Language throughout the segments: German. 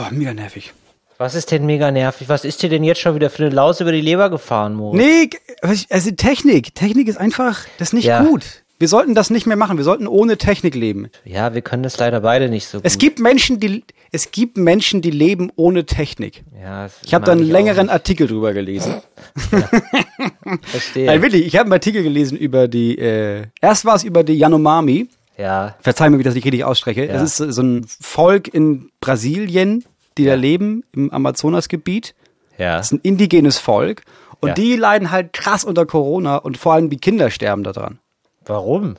Oh, mega nervig. Was ist denn mega nervig? Was ist dir denn jetzt schon wieder für eine Laus über die Leber gefahren, Mo? Nee, also Technik. Technik ist einfach, das ist nicht Ja. gut. Wir sollten das nicht mehr machen. Wir sollten ohne Technik leben. Ja, wir können das leider beide nicht so gut. Es gibt Menschen, die, es gibt Menschen, die leben ohne Technik. ja, Ich habe da einen längeren. Artikel drüber gelesen. Verstehe. Nein, wirklich, ich habe einen Artikel gelesen über die, äh, erst war es über die Yanomami. Ja, Verzeih mir, wie ich das nicht richtig ausspreche. Ja. Das ist so ein Volk in Brasilien, die da leben, im Amazonasgebiet. ja. Das ist ein indigenes Volk. Und Ja. die leiden halt krass unter Corona und vor allem die Kinder sterben daran. Warum?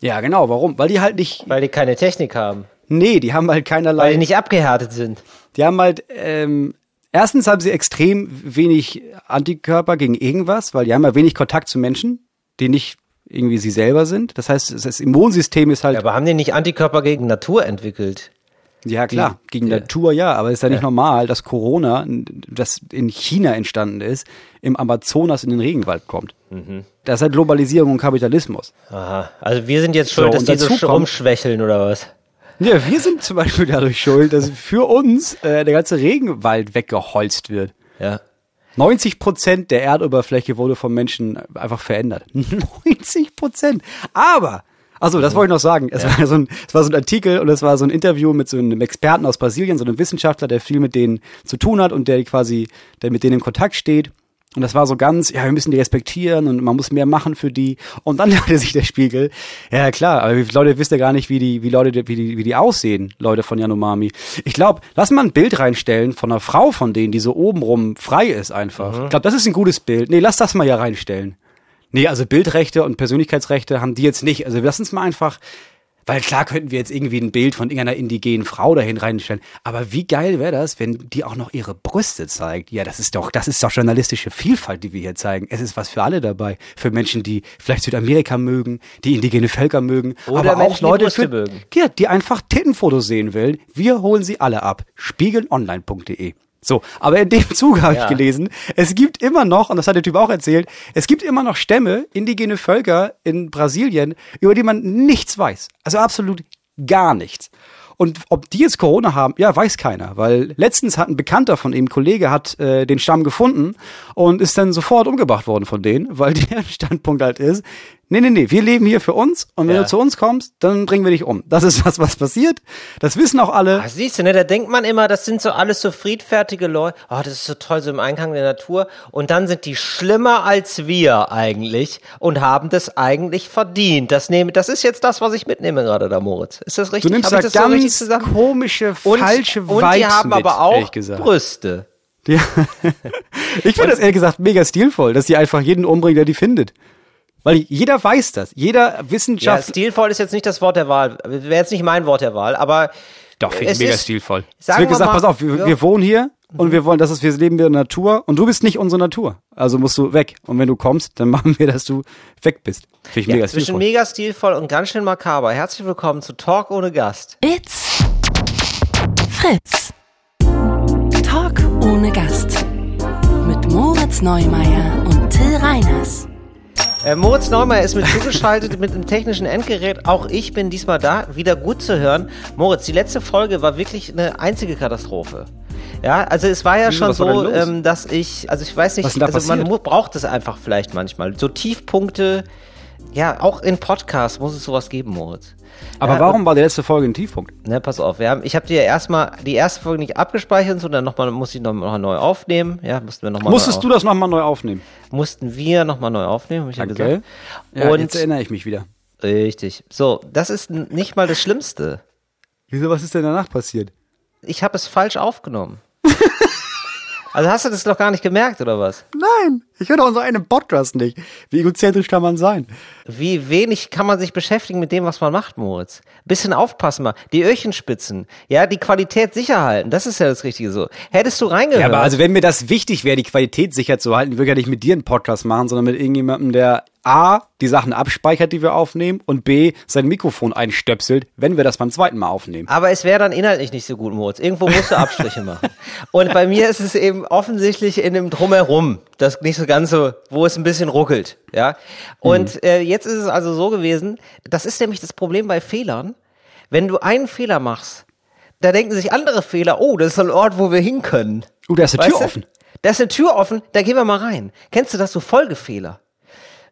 Ja, genau. Warum? Weil die halt nicht, Weil die keine Technik haben. nee, die haben halt Weil keinerlei, die nicht abgehärtet sind. die haben halt, ähm, erstens haben sie extrem wenig Antikörper gegen irgendwas, weil die haben ja wenig Kontakt zu Menschen, die nicht irgendwie sie selber sind. Das heißt, das Immunsystem ist halt Ja, aber haben die nicht Antikörper gegen Natur entwickelt? Ja, klar, gegen ja. Natur ja, aber es ist ja nicht normal, dass Corona, das in China entstanden ist, im Amazonas in den Regenwald kommt. Mhm. Das ist halt Globalisierung und Kapitalismus. Aha. Also wir sind jetzt schuld, So, dass die so rumschwächeln oder was? Ja, wir sind zum Beispiel dadurch schuld, dass für uns äh, der ganze Regenwald weggeholzt wird. Ja. 90 Prozent der Erdoberfläche wurde vom Menschen einfach verändert. 90 Prozent. Aber, also das wollte ich noch sagen. Es, war so ein, es war so ein Artikel und es war so ein Interview mit so einem Experten aus Brasilien, so einem Wissenschaftler, der viel mit denen zu tun hat und der quasi, der mit denen in Kontakt steht. Und das war so ganz, ja, wir müssen die respektieren und man muss mehr machen für die. Und dann dachte sich der Spiegel, ja klar, aber Leute wisst ja gar nicht, wie die, wie Leute, wie die, wie die aussehen, Leute von Yanomami. Ich glaube, lass mal ein Bild reinstellen von einer Frau von denen, die so obenrum frei ist einfach. Ich glaube, das ist ein gutes Bild. Nee, lass das mal ja reinstellen. Nee, also Bildrechte und Persönlichkeitsrechte haben die jetzt nicht. Also lass uns mal einfach, weil klar könnten wir jetzt irgendwie ein Bild von irgendeiner indigenen Frau dahin reinstellen. Aber wie geil wäre das, wenn die auch noch ihre Brüste zeigt? Ja, das ist doch, das ist doch journalistische Vielfalt, die wir hier zeigen. Es ist was für alle dabei. Für Menschen, die vielleicht Südamerika mögen, die indigene Völker mögen, Oder aber auch Menschen, die Leute, Brüste für, mögen. Ja, die einfach Tittenfotos sehen wollen. Wir holen sie alle ab. Spiegelonline.de. So, aber in dem Zuge habe Ja. ich gelesen, es gibt immer noch, und das hat der Typ auch erzählt, es gibt immer noch Stämme, indigene Völker in Brasilien, über die man nichts weiß. Also absolut gar nichts. Und ob die jetzt Corona haben, ja, weiß keiner, weil letztens hat ein Bekannter von ihm, ein Kollege, hat äh, den Stamm gefunden und ist dann sofort umgebracht worden von denen, weil der Standpunkt halt ist, nee, nee, nee, wir leben hier für uns und wenn Ja. du zu uns kommst, dann bringen wir dich um. Das ist das, was passiert. Das wissen auch alle. Ah, siehst du, ne, da denkt man immer, das sind so alles so friedfertige Leute. Oh, das ist so toll, so im Einklang der Natur. Und dann sind die schlimmer als wir eigentlich und haben das eigentlich verdient. Das nehme, das ist jetzt das, was ich mitnehme gerade da, Moritz. Ist das richtig? Du nimmst da das so ganz zusammen? komische, Und, falsche und Vibes die haben mit, aber auch. Brüste. Ja. ich finde das ehrlich gesagt mega stilvoll, dass die einfach jeden umbringen, der die findet. Weil jeder weiß das. Jeder Ja, Wissenschaft. stilvoll ist jetzt nicht das Wort der Wahl. Wäre jetzt nicht mein Wort der Wahl, aber Doch, finde ich mega ist- stilvoll. Es wird wir gesagt, mal- pass auf, wir, ja. wir wohnen hier und wir wollen, das ist, wir leben wir in der Natur und du bist nicht unsere Natur. Also musst du weg. Und wenn du kommst, dann machen wir, dass du weg bist. Finde ich ja, mega zwischen stilvoll. mega stilvoll und ganz schön makaber. Herzlich willkommen zu Talk ohne Gast. It's Fritz. Talk ohne Gast. Mit Moritz Neumeier und Till Reiners. Äh, Moritz Neumeier ist mit zugeschaltet mit einem technischen Endgerät. Auch ich bin diesmal da, wieder gut zu hören. Moritz, die letzte Folge war wirklich eine einzige Katastrophe. Ja, also es war ja Wieso, schon so, ähm, dass ich, also ich weiß nicht, also man passiert? mu- braucht es einfach vielleicht manchmal. So Tiefpunkte, ja, auch in Podcasts muss es sowas geben, Moritz. Aber ja, warum war die letzte Folge ein Tiefpunkt? Ne, pass auf, wir haben, ich habe dir erstmal die erste Folge nicht abgespeichert, sondern nochmal, musste ich nochmal neu aufnehmen. Ja, mussten wir nochmal Musstest du das nochmal neu aufnehmen? mussten wir nochmal neu aufnehmen, hab ich ja Okay. gesagt. Ja, Und jetzt erinnere ich mich wieder. Richtig. So, das ist nicht mal das Schlimmste. Wieso, was ist denn danach passiert? Ich habe es falsch aufgenommen. also hast du das doch gar nicht gemerkt, oder was? Nein, ich höre doch unseren einen Podcast nicht. Wie egozentrisch kann man sein? Wie wenig kann man sich beschäftigen mit dem, was man macht, Moritz? Bisschen aufpassen mal. Die Öhrchen spitzen. Ja, die Qualität sicher halten. Das ist ja das Richtige so. Hättest du reingehört. Ja, aber also wenn mir das wichtig wäre, die Qualität sicher zu halten, würde ich ja nicht mit dir einen Podcast machen, sondern mit irgendjemandem, der A, die Sachen abspeichert, die wir aufnehmen und B, sein Mikrofon einstöpselt, wenn wir das beim zweiten Mal aufnehmen. Aber es wäre dann inhaltlich nicht so gut, Moritz. Irgendwo musst du Abstriche machen. Und bei mir ist es eben offensichtlich in dem Drumherum, das nicht so ganz so, wo es ein bisschen ruckelt, ja. Und äh, jetzt ist es also so gewesen, das ist nämlich das Problem bei Fehlern. Wenn du einen Fehler machst, da denken sich andere Fehler, oh, das ist ein Ort, wo wir hin können. Oh, da ist eine Weißt Tür du? offen. Da ist eine Tür offen, da gehen wir mal rein. Kennst du das so Folgefehler?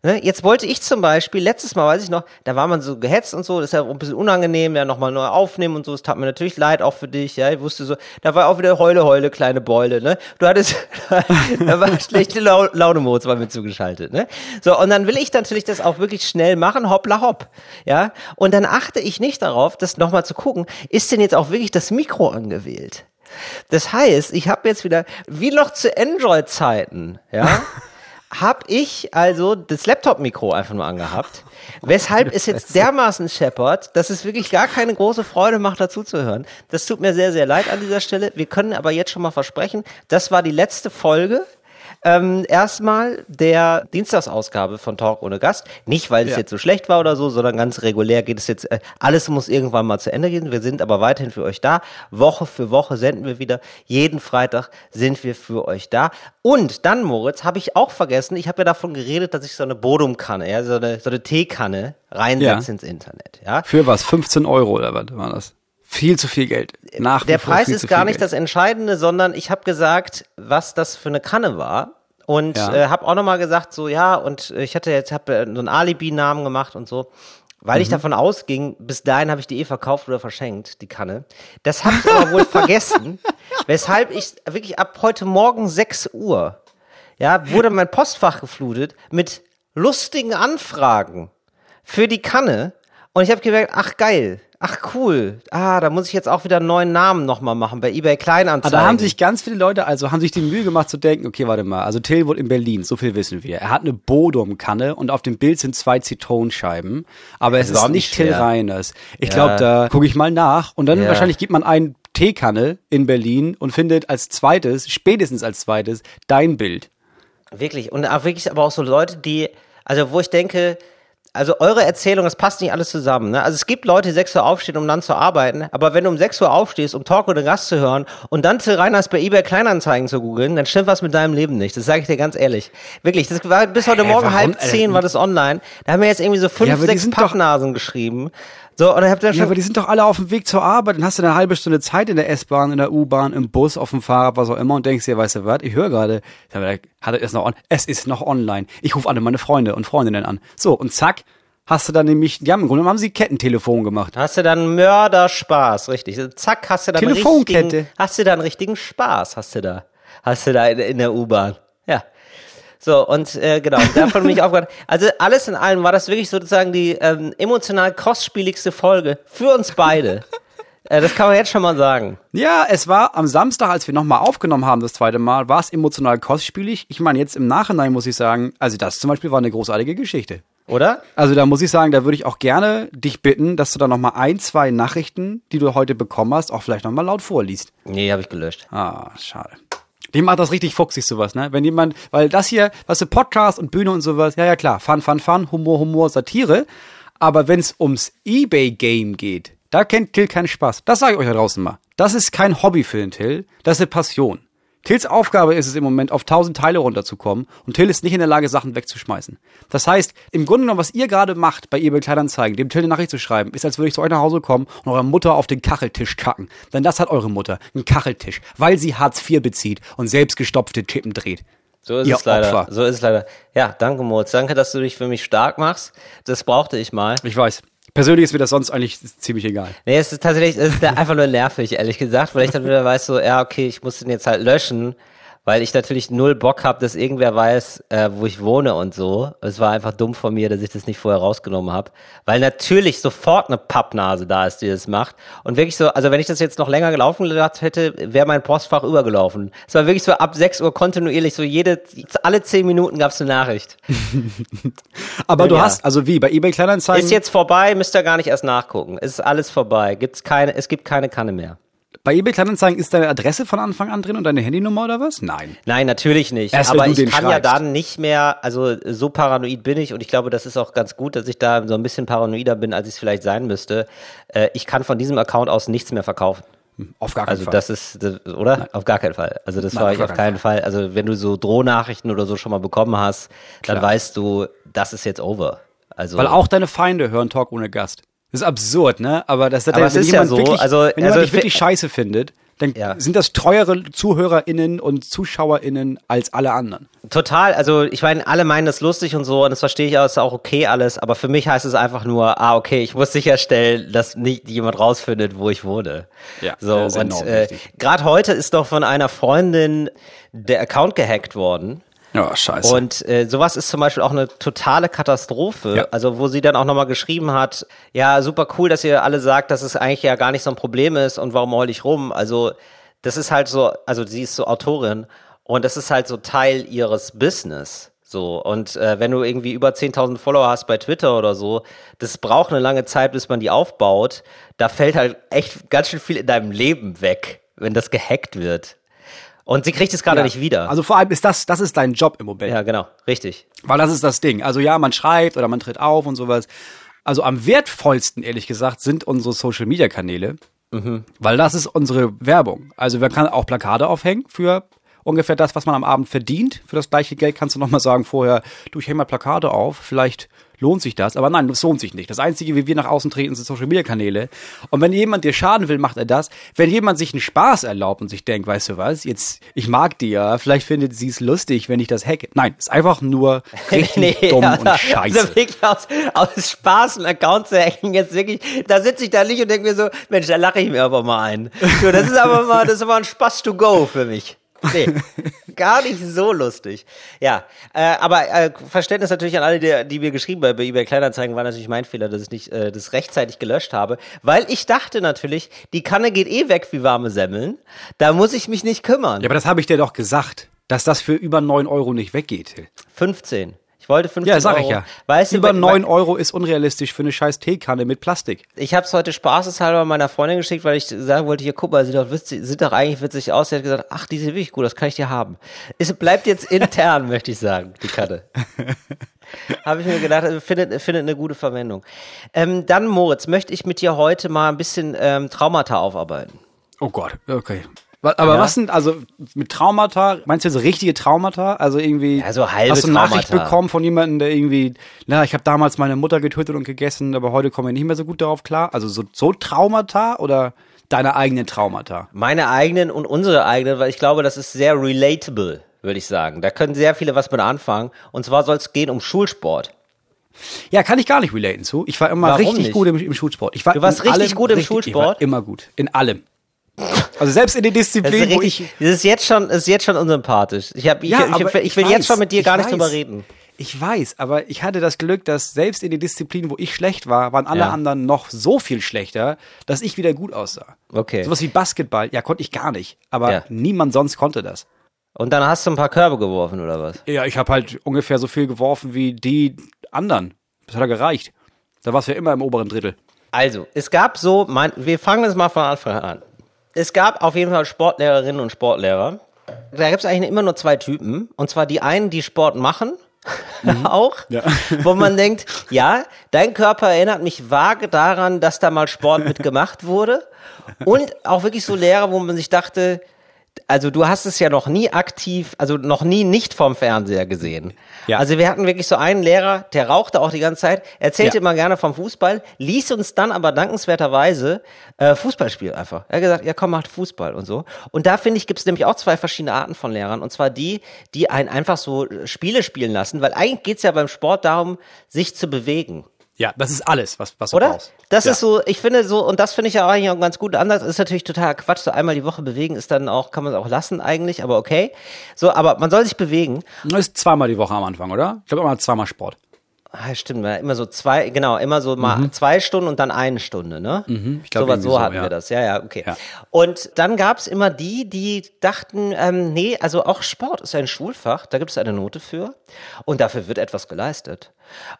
Ne, jetzt wollte ich zum Beispiel, letztes Mal weiß ich noch, da war man so gehetzt und so, das ist ja ein bisschen unangenehm, ja nochmal neu aufnehmen und so, es tat mir natürlich leid, auch für dich, ja, ich wusste so, da war auch wieder Heule, Heule, kleine Beule, ne, du hattest, da war schlechte Lau Laune Moritz bei mir zugeschaltet, ne, so, und dann will ich natürlich das auch wirklich schnell machen, hoppla hopp, ja, und dann achte ich nicht darauf, das nochmal zu gucken, ist denn jetzt auch wirklich das Mikro angewählt? Das heißt, ich habe jetzt wieder, wie noch zu Android-Zeiten, ja, habe ich also das Laptop-Mikro einfach nur angehabt, weshalb es jetzt dermaßen scheppert, dass es wirklich gar keine große Freude macht, dazu zu hören. Das tut mir sehr, sehr leid an dieser Stelle. Wir können aber jetzt schon mal versprechen, das war die letzte Folge. Ähm, erstmal der Dienstagsausgabe von Talk ohne Gast. Nicht, weil es Ja. jetzt so schlecht war oder so, sondern ganz regulär geht es jetzt, äh, alles muss irgendwann mal zu Ende gehen. Wir sind aber weiterhin für euch da. Woche für Woche senden wir wieder. Jeden Freitag sind wir für euch da. Und dann, Moritz, habe ich auch vergessen, ich habe ja davon geredet, dass ich so eine Bodumkanne, ja, so eine, so eine Teekanne reinsetze Ja. ins Internet. Ja. Für was? 15 Euro oder was war das? Viel zu viel Geld. Nach Der Preis ist gar nicht Geld. das Entscheidende, sondern ich habe gesagt, was das für eine Kanne war. Und Ja. äh, habe auch nochmal gesagt, so ja, und ich hatte jetzt hab, äh, so einen Alibi-Namen gemacht und so. Weil ich Mhm. davon ausging, bis dahin habe ich die eh verkauft oder verschenkt, die Kanne. Das habe ich aber wohl vergessen, weshalb ich wirklich ab heute Morgen 6 Uhr, ja, wurde mein Postfach geflutet mit lustigen Anfragen für die Kanne. Und ich habe gemerkt, ach geil, ach cool. Ah, da muss ich jetzt auch wieder einen neuen Namen nochmal machen bei eBay Aber Kleinanzeigen. da haben sich ganz viele Leute, also haben sich die Mühe gemacht zu denken, okay, warte mal, also Till wohnt in Berlin, so viel wissen wir. Er hat eine Bodum-Kanne und auf dem Bild sind zwei Zitronenscheiben, aber es ist ist nicht nicht Till schwer. Reiners. Ich Ja. glaube, da gucke ich mal nach und dann Ja. wahrscheinlich gibt man ein Teekanne in Berlin und findet als zweites, spätestens als zweites, dein Bild. Wirklich. Und auch wirklich aber auch so Leute, die, also wo ich denke, also eure Erzählung, das passt nicht alles zusammen. Ne? Also es gibt Leute, die 6 Uhr aufstehen, um dann zu arbeiten, aber wenn du um 6 Uhr aufstehst, um Talk oder Gast zu hören und dann zu Reiners bei eBay Kleinanzeigen zu googeln, dann stimmt was mit deinem Leben nicht. Das sage ich dir ganz ehrlich. Wirklich, das war bis heute Hä, Morgen warum, halb zehn war das online. Da haben mir jetzt irgendwie so fünf, Ja, sechs Pappnasen geschrieben. So, und ich hab dann Ja, schon aber die sind doch alle auf dem Weg zur Arbeit. Dann hast du eine halbe Stunde Zeit in der S-Bahn, in der U-Bahn, im Bus, auf dem Fahrrad, was auch immer und denkst dir, weißt du was, ich höre gerade, hat er es noch on es ist noch online. Ich rufe alle meine Freunde und Freundinnen an. So, und zack, hast du dann nämlich, ja, im Grunde genommen haben sie Kettentelefon gemacht. Hast du dann Mörderspaß, richtig. Zack, hast du dann Telefonkette. richtigen, hast du dann richtigen Spaß, hast du da. Hast du da in, in der U-Bahn. So, und äh, genau, davon bin ich aufgehört. Also alles in allem war das wirklich sozusagen die ähm, emotional kostspieligste Folge für uns beide. äh, das kann man jetzt schon mal sagen. Ja, es war am Samstag, als wir nochmal aufgenommen haben, das zweite Mal, war es emotional kostspielig. Ich meine, jetzt im Nachhinein muss ich sagen, also das zum Beispiel war eine großartige Geschichte. Oder? Also da muss ich sagen, da würde ich auch gerne dich bitten, dass du da nochmal ein, zwei Nachrichten, die du heute bekommen hast, auch vielleicht nochmal laut vorliest. Nee, habe ich gelöscht. Ah, schade. Die macht das richtig fuchsig, sowas, ne? Wenn jemand, weil das hier, was du, Podcast und Bühne und sowas, ja, ja, klar, Fun, Fun, Fun, Humor, Humor, Satire. Aber wenn es ums Ebay-Game geht, da kennt Till keinen Spaß. Das sage ich euch da draußen mal. Das ist kein Hobby für den Till, das ist eine Passion. Tills Aufgabe ist es im Moment, auf tausend Teile runterzukommen und Till ist nicht in der Lage, Sachen wegzuschmeißen. Das heißt, im Grunde genommen, was ihr gerade macht, bei eBay Kleinanzeigen, dem Till eine Nachricht zu schreiben, ist, als würde ich zu euch nach Hause kommen und eurer Mutter auf den Kacheltisch kacken. Denn das hat eure Mutter, einen Kacheltisch, weil sie Hartz IV bezieht und selbst gestopfte Chippen dreht. So ist Ihr es leider. Opfer. So ist es leider. Ja, danke, Moritz. Danke, dass du dich für mich stark machst. Das brauchte ich mal. Ich weiß. Persönlich ist mir das sonst eigentlich ziemlich egal. Nee, es ist tatsächlich, es ist einfach nur nervig, ehrlich gesagt, weil ich dann wieder weiß, so, ja, okay, ich muss den jetzt halt löschen, weil ich natürlich null Bock habe, dass irgendwer weiß, äh, wo ich wohne und so. Es war einfach dumm von mir, dass ich das nicht vorher rausgenommen habe, weil natürlich sofort eine Pappnase da ist, die das macht. Und wirklich so, also wenn ich das jetzt noch länger gelaufen gelassen hätte, wäre mein Postfach übergelaufen. Es war wirklich so ab 6 Uhr kontinuierlich, so jede, alle 10 Minuten gab es eine Nachricht. Aber du Ja. hast, also wie, bei eBay Kleinanzeigen, Ist jetzt vorbei, müsst ihr gar nicht erst nachgucken. Es ist alles vorbei. Gibt's keine, es gibt keine Kanne mehr. Bei eBay Kleinanzeigen ist deine Adresse von Anfang an drin und deine Handynummer oder was? Nein. Nein, natürlich nicht. Erst Aber ich kann ja schreibst. dann nicht mehr, also so paranoid bin ich und ich glaube, das ist auch ganz gut, dass ich da so ein bisschen paranoider bin, als ich es vielleicht sein müsste. Äh, ich kann von diesem Account aus nichts mehr verkaufen. Auf gar keinen Also Fall. das ist, das, oder? Auf gar keinen Fall. Also das Nein, war ich auf keinen keinen Fall. Also wenn du so Drohnachrichten oder so schon mal bekommen hast, dann Klar. weißt du, das ist jetzt over. Also Weil auch deine Feinde hören Talk ohne Gast. Das ist absurd, ne? Aber das Aber es wenn ist ja jemand so, Wirklich, also- wenn jemand also dich wirklich scheiße findet, dann Ja. sind das treuere ZuhörerInnen und ZuschauerInnen als alle anderen. Total, also ich meine, alle meinen das lustig und so und das verstehe ich auch, ist auch okay alles, aber für mich heißt es einfach nur, ah, okay, ich muss sicherstellen, dass nicht jemand rausfindet, wo ich wohne. Ja, so und äh, gerade heute ist doch von einer Freundin der Account gehackt worden. Ja, scheiße. Und äh, sowas ist zum Beispiel auch eine totale Katastrophe. Ja. Also wo sie dann auch nochmal geschrieben hat, ja, super cool, dass ihr alle sagt, dass es eigentlich ja gar nicht so ein Problem ist und warum heul ich rum. Also das ist halt so, also sie ist so Autorin und das ist halt so Teil ihres Business. So, und äh, wenn du irgendwie über 10.000 Follower hast bei Twitter oder so, das braucht eine lange Zeit, bis man die aufbaut. Da fällt halt echt ganz schön viel in deinem Leben weg, wenn das gehackt wird. Und sie kriegt es gerade ja. nicht wieder. Also vor allem ist das, das ist dein Job im Moment. ja, genau, richtig. Weil das ist das Ding. Also ja, man schreibt oder man tritt auf und sowas. Also am wertvollsten, ehrlich gesagt, sind unsere Social Media Kanäle. Weil das ist unsere Werbung. Also man kann auch Plakate aufhängen für ungefähr das, was man am Abend verdient. Für das gleiche Geld kannst du nochmal sagen vorher, du, ich hänge mal Plakate auf, vielleicht lohnt sich das. Aber nein, das lohnt sich nicht. Das Einzige, wie wir nach außen treten, sind Social Media Kanäle. Und wenn jemand dir schaden will, macht er das. Wenn jemand sich einen Spaß erlaubt und sich denkt, weißt du was, jetzt, ich mag die ja, vielleicht findet sie es lustig, wenn ich das hacke. Nein, ist einfach nur richtig dumm und scheiße. Also wirklich aus, aus Spaß einen Account zu hacken, jetzt wirklich, da sitze ich da nicht und denke mir so, Mensch, da lache ich mir aber mal ein. So, das ist aber mal, das ist aber ein Spaß to go für mich. Nee, gar nicht so lustig. Ja, äh, aber äh, Verständnis natürlich an alle, die, die mir geschrieben haben bei eBay Kleinanzeigen, war natürlich mein Fehler, dass ich nicht äh, das rechtzeitig gelöscht habe, weil ich dachte natürlich, die Kanne geht eh weg wie warme Semmeln, da muss ich mich nicht kümmern. Ja, aber das habe ich dir doch gesagt, dass das für über 9 Euro nicht weggeht. Till. 15. Ich wollte 15 Ja, sag Euro. ich ja. Weißt über du, 9 Euro ist unrealistisch für eine scheiß Teekanne mit Plastik. Ich habe es heute spaßeshalber meiner Freundin geschickt, weil ich sagen wollte, hier guck mal, sieht doch, witzig, sieht doch eigentlich witzig aus. Sie hat gesagt, ach, die sieht wirklich gut, das kann ich dir haben. Es bleibt jetzt intern, möchte ich sagen, die Karte. habe ich mir gedacht, äh, findet, findet eine gute Verwendung. Ähm, dann, Moritz, möchte ich mit dir heute mal ein bisschen ähm, Traumata aufarbeiten. Oh Gott, okay. Aber Ja. was sind, also mit Traumata, meinst du so richtige Traumata? Also irgendwie, Ja, so halbe hast du eine Nachricht Traumata. bekommen von jemandem, der irgendwie, na, ich habe damals meine Mutter getötet und gegessen, aber heute komme ich nicht mehr so gut darauf klar. Also so, so Traumata oder deine eigenen Traumata? Meine eigenen und unsere eigenen, weil ich glaube, das ist sehr relatable, würde ich sagen. Da können sehr viele was mit anfangen. Und zwar soll es gehen um Schulsport. Ja, kann ich gar nicht relaten zu. Ich war immer Warum richtig nicht? gut im, im Schulsport. Ich war Du warst richtig gut im Ich war Schulsport? immer gut. In allem. Also selbst in den Disziplinen, wo richtig, ich. das ist jetzt schon, ist jetzt schon unsympathisch. Ich, hab, ich, Ja, ich, ich, ich will jetzt weiß, schon mit dir gar nicht weiß. drüber reden. Ich weiß, aber ich hatte das Glück, dass selbst in den Disziplinen, wo ich schlecht war, waren alle Ja. anderen noch so viel schlechter, dass ich wieder gut aussah. Okay. Sowas wie Basketball, ja, konnte ich gar nicht. Aber Ja. niemand sonst konnte das. Und dann hast du ein paar Körbe geworfen oder was? Ja, ich habe halt ungefähr so viel geworfen wie die anderen. Das hat ja gereicht. Da war's ja immer im oberen Drittel. Also, es gab so, mein, wir fangen das mal von Anfang an. Es gab auf jeden Fall Sportlehrerinnen und Sportlehrer. Da gibt es eigentlich immer nur zwei Typen. Und zwar die einen, die Sport machen, auch, Ja. wo man denkt, ja, dein Körper erinnert mich vage daran, dass da mal Sport mitgemacht wurde. Und auch wirklich so Lehrer, wo man sich dachte, also du hast es ja noch nie aktiv, also noch nie nicht vom Fernseher gesehen. Ja. Also wir hatten wirklich so einen Lehrer, der rauchte auch die ganze Zeit, erzählte Ja. immer gerne vom Fußball, ließ uns dann aber dankenswerterweise äh, Fußball spielen einfach. Er hat gesagt, ja komm, macht Fußball und so. Und da finde ich, gibt es nämlich auch zwei verschiedene Arten von Lehrern. Und zwar die, die einen einfach so Spiele spielen lassen, weil eigentlich geht's ja beim Sport darum, sich zu bewegen. Ja, das ist alles, was, was du Oder? brauchst. Das ja. ist so, ich finde so, und das finde ich ja eigentlich auch ganz gut. Anders ist natürlich total Quatsch. So einmal die Woche bewegen ist dann auch, kann man es auch lassen eigentlich, aber okay. So, aber man soll sich bewegen. Das ist zweimal die Woche am Anfang, oder? Ich glaube immer zweimal Sport. Ah, stimmt, ja, immer so zwei, genau, immer so mal zwei Stunden und dann eine Stunde, ne? Mhm. ich glaub, so, so so, hatten ja. wir das, ja, ja, okay. Ja. Und dann gab's immer die, die dachten, ähm, nee, also auch Sport ist ein Schulfach, da gibt es eine Note für und dafür wird etwas geleistet.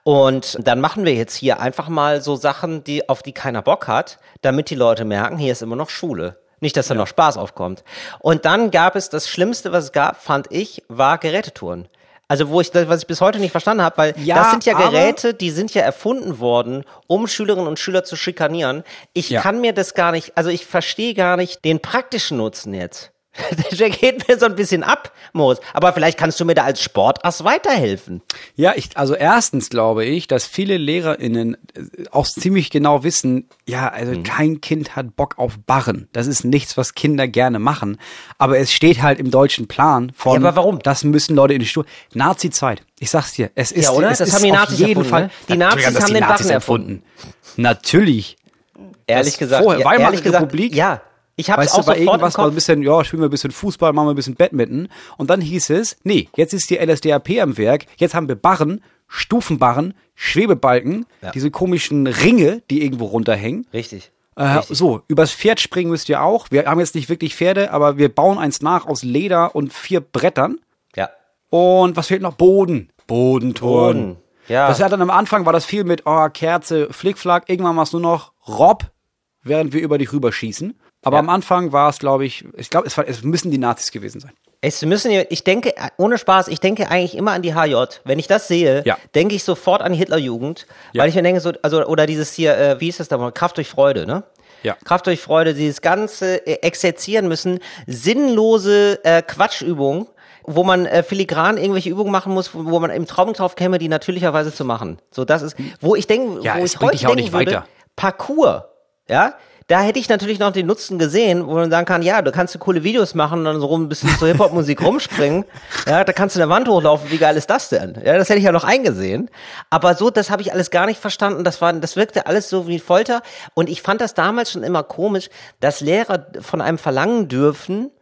Und dann machen wir jetzt hier einfach mal so Sachen, die, auf die keiner Bock hat, damit die Leute merken, hier ist immer noch Schule. Nicht, dass da noch Spaß aufkommt. Und dann gab es das Schlimmste, was es gab, fand ich, war Gerätetouren. Also wo ich, was ich bis heute nicht verstanden habe, weil Ja, das sind ja Geräte, die sind ja erfunden worden, um Schülerinnen und Schüler zu schikanieren. Ich Ja. kann mir das gar nicht, also ich verstehe gar nicht den praktischen Nutzen jetzt. Der geht mir so ein bisschen ab, Moritz. Aber vielleicht kannst du mir da als Sportass weiterhelfen. Ja, ich, also erstens glaube ich, dass viele LehrerInnen äh, auch ziemlich genau wissen, ja, also Mhm. kein Kind hat Bock auf Barren. Das ist nichts, was Kinder gerne machen. Aber es steht halt im deutschen Plan von, Ja, aber warum? das müssen Leute in die Schule. Nazi-Zeit. Ich sag's dir. Es ist, Ja, oder? Es Das ist haben die auf Nazis jeden erfunden, Fall. ne? Die Nazis haben die den Nazis Barren erfunden. Natürlich. Ehrlich Das gesagt. vorher, ja, Weimarer ehrlich gesagt, Republik? Ja. Ich habe Weißt auch du, bei irgendwas war ein bisschen, ja, spielen wir ein bisschen Fußball, machen wir ein bisschen Badminton. Und dann hieß es, nee, jetzt ist die LSDAP am Werk, jetzt haben wir Barren, Stufenbarren, Schwebebalken, Ja. diese komischen Ringe, die irgendwo runterhängen. Richtig. Äh, Richtig. so, übers Pferd springen müsst ihr auch. Wir haben jetzt nicht wirklich Pferde, aber wir bauen eins nach aus Leder und vier Brettern. Ja. Und was fehlt noch? Boden. Bodenturn. Boden, ja. Das hat dann am Anfang war das viel mit oh, Kerze, Flickflack. Irgendwann war es nur noch Rob, während wir über dich rüberschießen. Aber Ja. am Anfang war es, glaube ich, ich glaube, es, war- es müssen die Nazis gewesen sein. Es müssen, ich denke, ohne Spaß, ich denke eigentlich immer an die HJ. Wenn ich das sehe, Ja. denke ich sofort an die Hitlerjugend, Ja. weil ich mir denke, so, also, oder dieses hier, äh, wie hieß das da mal, Kraft durch Freude, ne? Ja. Kraft durch Freude, dieses ganze äh, exerzieren müssen, sinnlose äh, Quatschübungen, wo man äh, filigran irgendwelche Übungen machen muss, wo, wo man im Traum drauf käme, die natürlicherweise zu machen. So, das ist, wo ich denke, Ja, wo ich heute dich auch denken nicht würde, weiter. Parcours, ja, da hätte ich natürlich noch den Nutzen gesehen, wo man sagen kann, ja, du kannst du coole Videos machen und dann so rum ein bisschen zur Hip-Hop-Musik rumspringen. Ja, da kannst du in der Wand hochlaufen, wie geil ist das denn? Ja, das hätte ich ja noch eingesehen. Aber so, das habe ich alles gar nicht verstanden. Das war, das wirkte alles so wie Folter. Und ich fand das damals schon immer komisch, dass Lehrer von einem verlangen dürfen,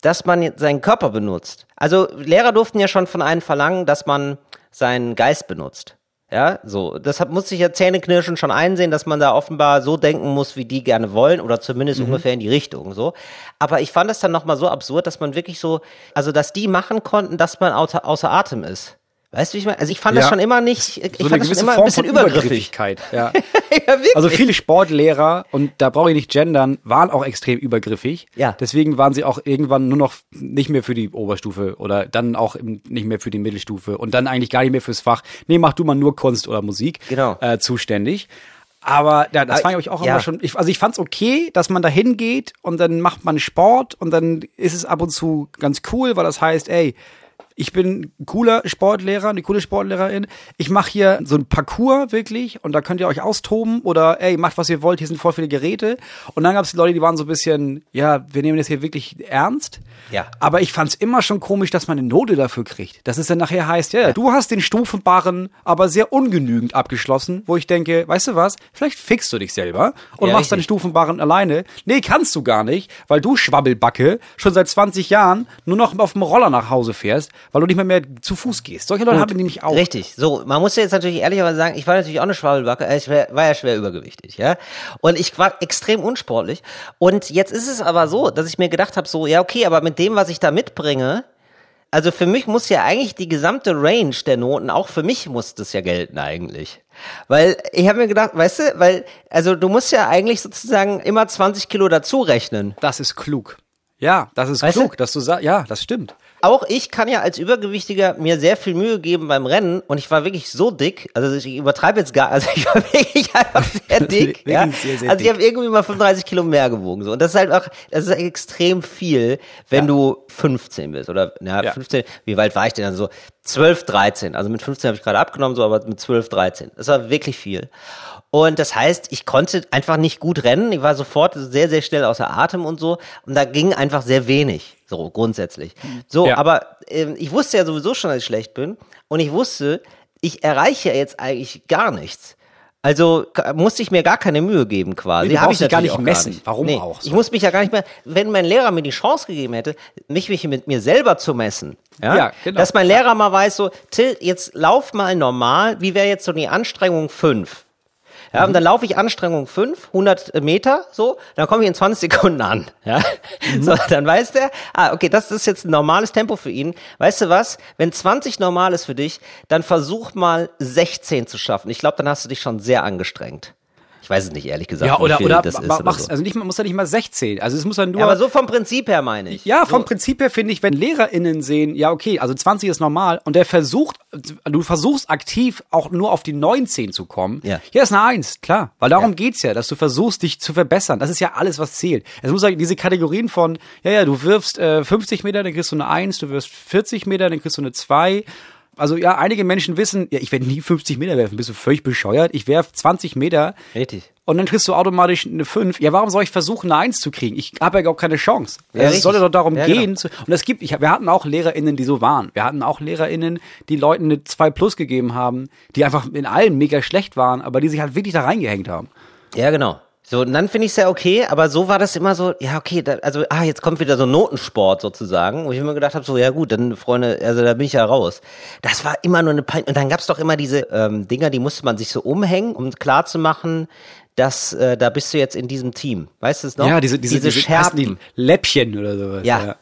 dass man seinen Körper benutzt. Also Lehrer durften ja schon von einem verlangen, dass man seinen Geist benutzt. Ja, so. Deshalb muss ich ja Zähneknirschen schon einsehen, dass man da offenbar so denken muss, wie die gerne wollen, oder zumindest ungefähr in die Richtung, so. Aber ich fand das dann nochmal so absurd, dass man wirklich so, also, dass die machen konnten, dass man außer, außer Atem ist. Weißt du, wie ich meine? Also, ich fand das Ja. schon immer nicht, ich So fand das schon immer ein Form bisschen von übergriffig. Übergriffigkeit. Ja. ja. Also viele Sportlehrer, und da brauche ich nicht gendern, waren auch extrem übergriffig. Ja. Deswegen waren sie auch irgendwann nur noch nicht mehr für die Oberstufe oder dann auch nicht mehr für die Mittelstufe und dann eigentlich gar nicht mehr fürs Fach. Nee, mach du mal nur Kunst oder Musik Genau. äh, zuständig. Aber ja, das Aber fand ich auch ja. immer schon. Ich, also ich fand's okay, dass man da hingeht und dann macht man Sport und dann ist es ab und zu ganz cool, weil das heißt, ey, ich bin ein cooler Sportlehrer, eine coole Sportlehrerin. Ich mache hier so ein Parcours wirklich und da könnt ihr euch austoben oder ey, macht was ihr wollt, hier sind voll viele Geräte. Und dann gab es Leute, die waren so ein bisschen, ja, wir nehmen das hier wirklich ernst. Ja. Aber ich fand's immer schon komisch, dass man eine Note dafür kriegt. Dass es dann nachher heißt, ja, du hast den Stufenbarren aber sehr ungenügend abgeschlossen, wo ich denke, weißt du was, vielleicht fixst du dich selber und Ja, machst deinen. Stufenbarren alleine. Nee, kannst du gar nicht, weil du Schwabbelbacke schon seit 20 Jahren nur noch auf dem Roller nach Hause fährst, weil du nicht mehr, mehr zu Fuß gehst. Solche Leute haben nämlich auch. Richtig. So, man muss ja jetzt natürlich ehrlicherweise sagen, ich war natürlich auch eine Schwabbelbacke, äh, ich war, war ja schwer übergewichtig, ja. Und ich war extrem unsportlich. Und jetzt ist es aber so, dass ich mir gedacht habe, so, ja, okay, aber mit dem, was ich da mitbringe, also für mich muss ja eigentlich die gesamte Range der Noten, auch für mich muss das ja gelten eigentlich. Weil ich habe mir gedacht, weißt du, weil, also du musst ja eigentlich sozusagen immer 20 Kilo dazu rechnen. Das ist klug. Ja, das ist Weißt du? klug, dass du sagst, ja, das stimmt. Auch ich kann ja als Übergewichtiger mir sehr viel Mühe geben beim Rennen und ich war wirklich so dick, also ich übertreibe jetzt gar, also ich war wirklich einfach sehr dick, ja. sehr, sehr also ich habe irgendwie mal 35 Kilo mehr gewogen so. Und das ist halt auch, das ist extrem viel, wenn du 15 bist oder ja, Ja. 15, wie weit war ich denn? Dann so 12, 13, also mit 15 habe ich gerade abgenommen so, aber mit 12, 13, das war wirklich viel. Und das heißt, ich konnte einfach nicht gut rennen. Ich war sofort sehr, sehr schnell außer Atem und so. Und da ging einfach sehr wenig, so grundsätzlich. So, Ja. aber ähm, ich wusste ja sowieso schon, dass ich schlecht bin. Und ich wusste, ich erreiche ja jetzt eigentlich gar nichts. Also musste ich mir gar keine Mühe geben quasi. Nee, du Hab brauchst ich gar nicht messen. Warum nee, auch so? Ich muss mich ja gar nicht mehr, wenn mein Lehrer mir die Chance gegeben hätte, mich, mich mit mir selber zu messen. Ja, Ja, genau. Dass mein Lehrer mal weiß, so, Till, jetzt lauf mal normal, wie wäre jetzt so die Anstrengung 5? Ja, und dann laufe ich Anstrengung 5, 100 Meter, so, dann komme ich in 20 Sekunden an. Ja? So, dann weiß der, ah, okay, das ist jetzt ein normales Tempo für ihn. Weißt du was? Wenn 20 normal ist für dich, dann versuch mal 16 zu schaffen. Ich glaube, dann hast du dich schon sehr angestrengt. Weiß es nicht, ehrlich gesagt. Ja, oder, oder, das ist oder so. also nicht, man muss ja nicht mal 16. Also es muss dann nur. Ja, aber so vom Prinzip her meine ich. Ja, vom so. Prinzip her finde ich, wenn LehrerInnen sehen, ja, okay, also 20 ist normal und der versucht, du versuchst aktiv auch nur auf die 19 zu kommen. Ja. Hier ist eine 1, klar. Weil darum Ja. geht's ja, dass du versuchst, dich zu verbessern. Das ist ja alles, was zählt. Es muss sagen, diese Kategorien von, ja, ja, du wirfst äh, 50 Meter, dann kriegst du eine 1, du wirfst 40 Meter, dann kriegst du eine 2. Also ja, einige Menschen wissen, ja, ich werde nie 50 Meter werfen, bist du völlig bescheuert. Ich werf 20 Meter Richtig. und dann kriegst du automatisch eine 5. Ja, warum soll ich versuchen, eine 1 zu kriegen? Ich habe ja gar keine Chance. Ja, es richtig. sollte doch darum Ja, gehen. genau. Und es gibt, ich, wir hatten auch LehrerInnen, die so waren. Wir hatten auch LehrerInnen, die Leuten eine 2 plus gegeben haben, die einfach in allem mega schlecht waren, aber die sich halt wirklich da reingehängt haben. Ja, genau. So, und dann finde ich es ja okay, aber so war das immer so, ja, okay, da, also, ah, jetzt kommt wieder so Notensport sozusagen, wo ich immer gedacht habe, so, ja gut, dann, Freunde, also da bin ich ja raus. Das war immer nur eine Pein. Und dann gab's doch immer diese ähm, Dinger, die musste man sich so umhängen, um klar zu machen, dass äh, da bist du jetzt in diesem Team. Weißt du es noch? Ja, diese, diese, diese, heißen die Scherben. Läppchen oder sowas. Ja.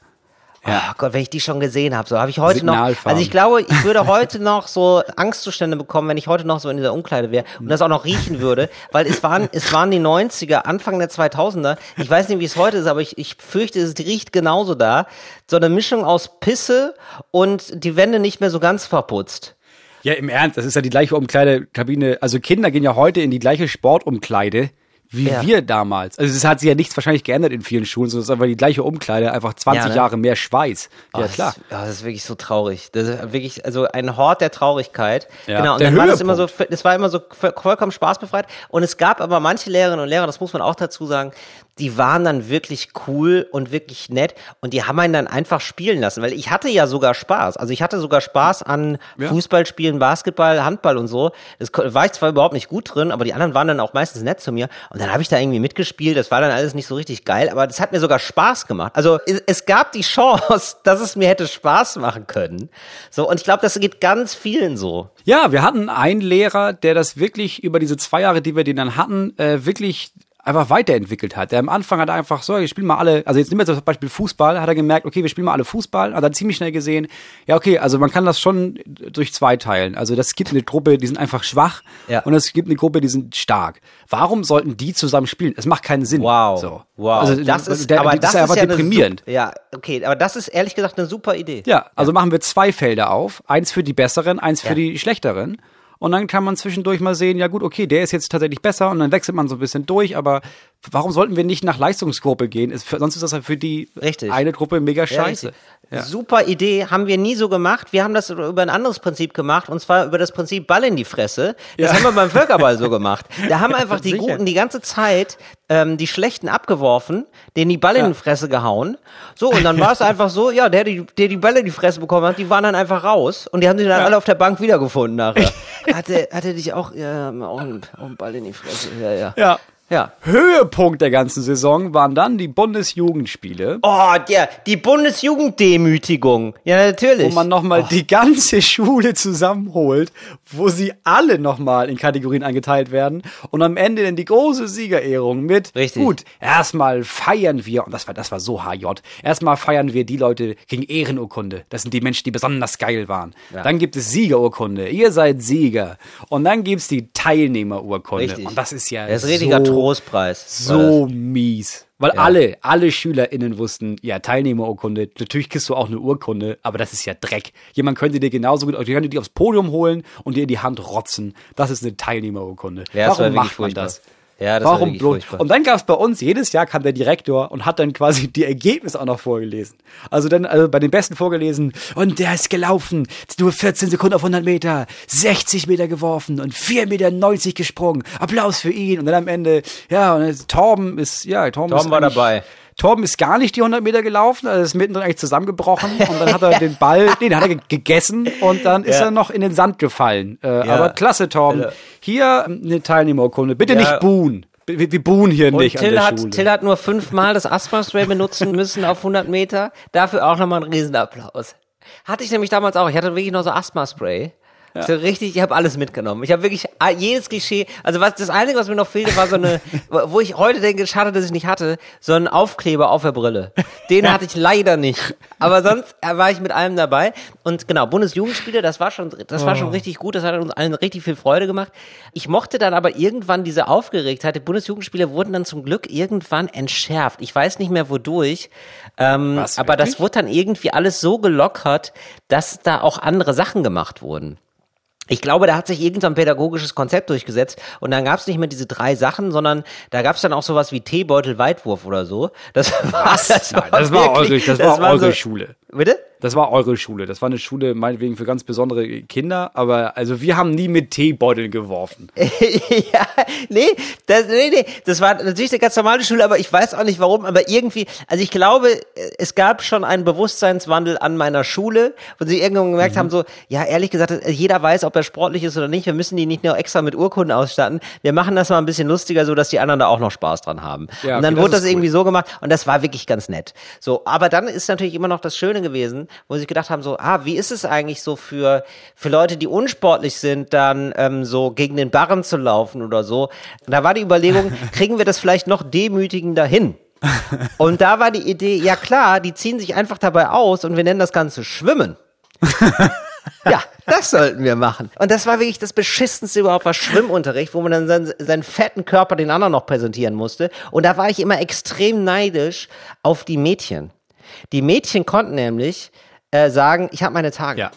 Oh Gott, wenn ich die schon gesehen habe, so habe ich heute noch. Also ich glaube, ich würde heute noch so Angstzustände bekommen, wenn ich heute noch so in dieser Umkleide wäre und das auch noch riechen würde, weil es waren, es waren die 90er, Anfang der 2000er. Ich weiß nicht, wie es heute ist, aber ich, ich fürchte, es riecht genauso da. So eine Mischung aus Pisse und die Wände nicht mehr so ganz verputzt. Ja, im Ernst, das ist ja die gleiche Umkleidekabine. Also Kinder gehen ja heute in die gleiche Sportumkleide wie Ja. wir damals. Also es hat sich ja nichts wahrscheinlich geändert in vielen Schulen, sondern es ist einfach die gleiche Umkleide, einfach 20 Ja, ne? Jahre mehr Schweiß. Ja, Oh, klar. Das, ja, das ist wirklich so traurig. Das ist wirklich, also ein Hort der Traurigkeit. Ja, genau. Und der dann war das immer so, das war immer so vollkommen spaßbefreit. Und es gab aber manche Lehrerinnen und Lehrer, das muss man auch dazu sagen, die waren dann wirklich cool und wirklich nett und die haben einen dann einfach spielen lassen, weil ich hatte ja sogar Spaß. Also ich hatte sogar Spaß an Ja. Fußballspielen, Basketball, Handball und so. Das war ich zwar überhaupt nicht gut drin, aber die anderen waren dann auch meistens nett zu mir und dann habe ich da irgendwie mitgespielt. Das war dann alles nicht so richtig geil, aber das hat mir sogar Spaß gemacht. Also es, es gab die Chance, dass es mir hätte Spaß machen können. So und ich glaube, das geht ganz vielen so. Ja, wir hatten einen Lehrer, der das wirklich über diese zwei Jahre, die wir den dann hatten, äh, wirklich einfach weiterentwickelt hat. Der am Anfang hat er einfach so, wir spielen mal alle, also jetzt nehmen wir zum Beispiel Fußball, hat er gemerkt, okay, wir spielen mal alle Fußball, hat dann ziemlich schnell gesehen, ja okay, also man kann das schon durch zwei teilen. Also das gibt eine Gruppe, die sind einfach schwach Ja. und es gibt eine Gruppe, die sind stark. Warum sollten die zusammen spielen? Es macht keinen Sinn. Wow. So. Wow. Also das ist, der, aber das das ist ja einfach eine deprimierend. Sup- ja, okay, aber das ist ehrlich gesagt eine super Idee. Ja, also machen wir zwei Felder auf. Eins für die Besseren, eins für Ja. die Schlechteren. Und dann kann man zwischendurch mal sehen, ja gut, okay, der ist jetzt tatsächlich besser und dann wechselt man so ein bisschen durch, aber warum sollten wir nicht nach Leistungsgruppe gehen? Ist sonst ist das ja für die Richtig. eine Gruppe mega Ja, scheiße. richtig. Super Idee, haben wir nie so gemacht. Wir haben das über ein anderes Prinzip gemacht, und zwar über das Prinzip Ball in die Fresse. Das Ja. haben wir beim Völkerball so gemacht. Da haben einfach die Sicher. Guten die ganze Zeit ähm, die Schlechten abgeworfen, denen die Ball in die Fresse gehauen. So, und dann war es einfach so, ja, der, die, der die Bälle in die Fresse bekommen hat, die waren dann einfach raus und die haben sich dann alle auf der Bank wiedergefunden nachher. Hatte, hatte dich auch, ja, auch einen, auch einen Ball in die Fresse, ja, ja. Ja. Ja. Höhepunkt der ganzen Saison waren dann die Bundesjugendspiele, Oh, der, die Bundesjugenddemütigung. Ja, natürlich. wo man nochmal die ganze Schule zusammenholt, wo sie alle nochmal in Kategorien eingeteilt werden und am Ende dann die große Siegerehrung mit, Richtig. gut, erstmal feiern wir, und das war, das war so HJ, erstmal feiern wir die Leute gegen Ehrenurkunde. Das sind die Menschen, die besonders geil waren. Ja. Dann gibt es Siegerurkunde. Ihr seid Sieger. Und dann gibt's die Teilnehmerurkunde. Richtig. Und das ist ja Das ist ein richtiger so, Trostpreis. so mies. Weil Ja. alle, alle SchülerInnen wussten, ja, Teilnehmerurkunde, natürlich kriegst du auch eine Urkunde, aber das ist ja Dreck. Jemand könnte dir genauso gut, die könnte die aufs Podium holen und dir in die Hand rotzen. Das ist eine Teilnehmerurkunde. Ja, Warum macht man furchtbar. das? Ja, das war Warum bloß? Und dann gab es bei uns, jedes Jahr kam der Direktor und hat dann quasi die Ergebnisse auch noch vorgelesen. Also dann also bei den Besten vorgelesen, und der ist gelaufen, nur 14 Sekunden auf 100 Meter, 60 Meter geworfen und 4,90 Meter gesprungen. Applaus für ihn. Und dann am Ende, ja, und Torben ist, ja, Torben, Torben ist war dabei. Torben ist gar nicht die 100 Meter gelaufen, also ist mittendrin eigentlich zusammengebrochen und dann hat er den Ball, nee, den hat er ge- gegessen und dann ist Ja. er noch in den Sand gefallen. Äh, Ja. Aber klasse, Torben. Ja. Hier eine Teilnehmerurkunde. Bitte Ja. nicht buhen. Wir, wir buhen hier Und nicht an Till der hat, Schule. Till hat nur fünfmal das Asthma-Spray benutzen müssen auf 100 Meter. Dafür auch nochmal einen Riesenapplaus. Hatte ich nämlich damals auch. Ich hatte wirklich noch so Asthma-Spray. So richtig, ich habe alles mitgenommen. Ich habe wirklich a- jedes Klischee. Also was das Einzige, was mir noch fehlte, war so eine, wo ich heute denke, schade, dass ich nicht hatte, so ein Aufkleber auf der Brille. Den hatte ich leider nicht. Aber sonst äh, war ich mit allem dabei. Und genau, Bundesjugendspiele, das war schon, das war schon richtig gut. Das hat uns allen richtig viel Freude gemacht. Ich mochte dann aber irgendwann diese Aufgeregtheit. Die Bundesjugendspiele wurden dann zum Glück irgendwann entschärft. Ich weiß nicht mehr wodurch. Ähm, Was, aber das wurde dann irgendwie alles so gelockert, dass da auch andere Sachen gemacht wurden. Ich glaube, da hat sich irgendein pädagogisches Konzept durchgesetzt und dann gab es nicht mehr diese drei Sachen, sondern da gab es dann auch sowas wie Teebeutel Weitwurf oder so. Das war, das Nein, das war eure- das war waren eure Schule. Bitte? Das war eure Schule. Das war eine Schule meinetwegen für ganz besondere Kinder, aber also wir haben nie mit Teebeuteln geworfen. ja, nee, das, nee, nee, das war natürlich eine ganz normale Schule, aber ich weiß auch nicht warum, aber irgendwie, also ich glaube, es gab schon einen Bewusstseinswandel an meiner Schule, wo sie irgendwann gemerkt Mhm. haben, so, ja, ehrlich gesagt, jeder weiß, ob er sportlich ist oder nicht, wir müssen die nicht nur extra mit Urkunden ausstatten, wir machen das mal ein bisschen lustiger, so dass die anderen da auch noch Spaß dran haben. Ja, und dann okay, das wurde ist das irgendwie cool. so gemacht und das war wirklich ganz nett. So, aber dann ist natürlich immer noch das Schöne gewesen, wo sie gedacht haben, so, ah, wie ist es eigentlich so für, für Leute, die unsportlich sind, dann ähm, so gegen den Barren zu laufen oder so. Und da war die Überlegung, kriegen wir das vielleicht noch demütigender hin? Und da war die Idee, ja klar, die ziehen sich einfach dabei aus und wir nennen das Ganze Schwimmen. Ja, das sollten wir machen. Und das war wirklich das beschissenste überhaupt, war Schwimmunterricht, wo man dann seinen, seinen fetten Körper den anderen noch präsentieren musste. Und da war ich immer extrem neidisch auf die Mädchen. Die Mädchen konnten nämlich äh, sagen, ich habe meine Tage. Ja.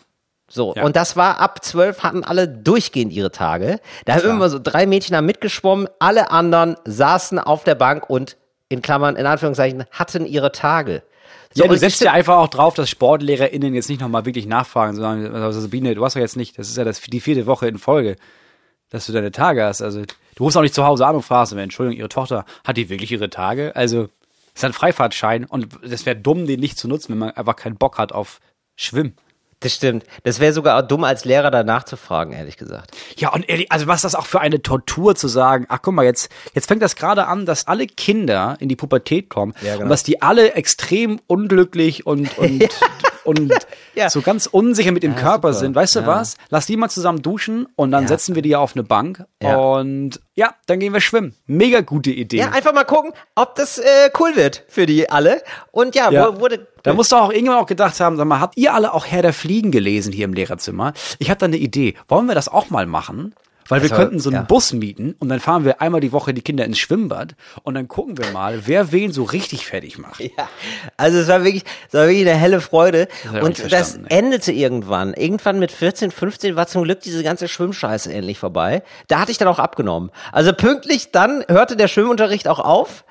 So, Ja. und das war ab zwölf hatten alle durchgehend ihre Tage. Da haben immer so drei Mädchen da mitgeschwommen, alle anderen saßen auf der Bank und in Klammern, in Anführungszeichen, hatten ihre Tage. So, Ja, du setzt ja einfach auch drauf, dass SportlehrerInnen jetzt nicht nochmal wirklich nachfragen, sondern, also Sabine, du hast doch jetzt nicht, das ist ja das, die vierte Woche in Folge, dass du deine Tage hast. Also, du rufst auch nicht zu Hause an und fragst, Entschuldigung, ihre Tochter, hat die wirklich ihre Tage? Also, ist ein Freifahrtschein und das wäre dumm, den nicht zu nutzen, wenn man einfach keinen Bock hat auf Schwimmen. Das stimmt. Das wäre sogar auch dumm als Lehrer danach zu fragen, ehrlich gesagt. Ja, und ehrlich, also was das auch für eine Tortur zu sagen, ach guck mal, jetzt, jetzt fängt das gerade an, dass alle Kinder in die Pubertät kommen Ja, genau. und dass die alle extrem unglücklich und, und, und Ja. so ganz unsicher mit dem Körper super. sind. Weißt du Ja. was? Lass die mal zusammen duschen und dann Ja. setzen wir die auf eine Bank Ja. und ja, dann gehen wir schwimmen. Mega gute Idee. Ja, einfach mal gucken, ob das äh, cool wird für die alle. Und ja, Ja. Wo, wurde. Da musst du auch irgendwann auch gedacht haben, sag mal, habt ihr alle auch Herr der Fliegen gelesen hier im Lehrerzimmer? Ich habe da eine Idee. Wollen wir das auch mal machen? Weil wir Das war- könnten so einen ja. Bus mieten und dann fahren wir einmal die Woche die Kinder ins Schwimmbad und dann gucken wir mal, wer wen so richtig fertig macht. Ja, also es war wirklich, es war wirklich eine helle Freude. ich Und das ey. endete irgendwann. Irgendwann mit 14, 15 war zum Glück diese ganze Schwimmscheiße endlich vorbei. Da hatte ich dann auch abgenommen. Also pünktlich dann hörte der Schwimmunterricht auch auf.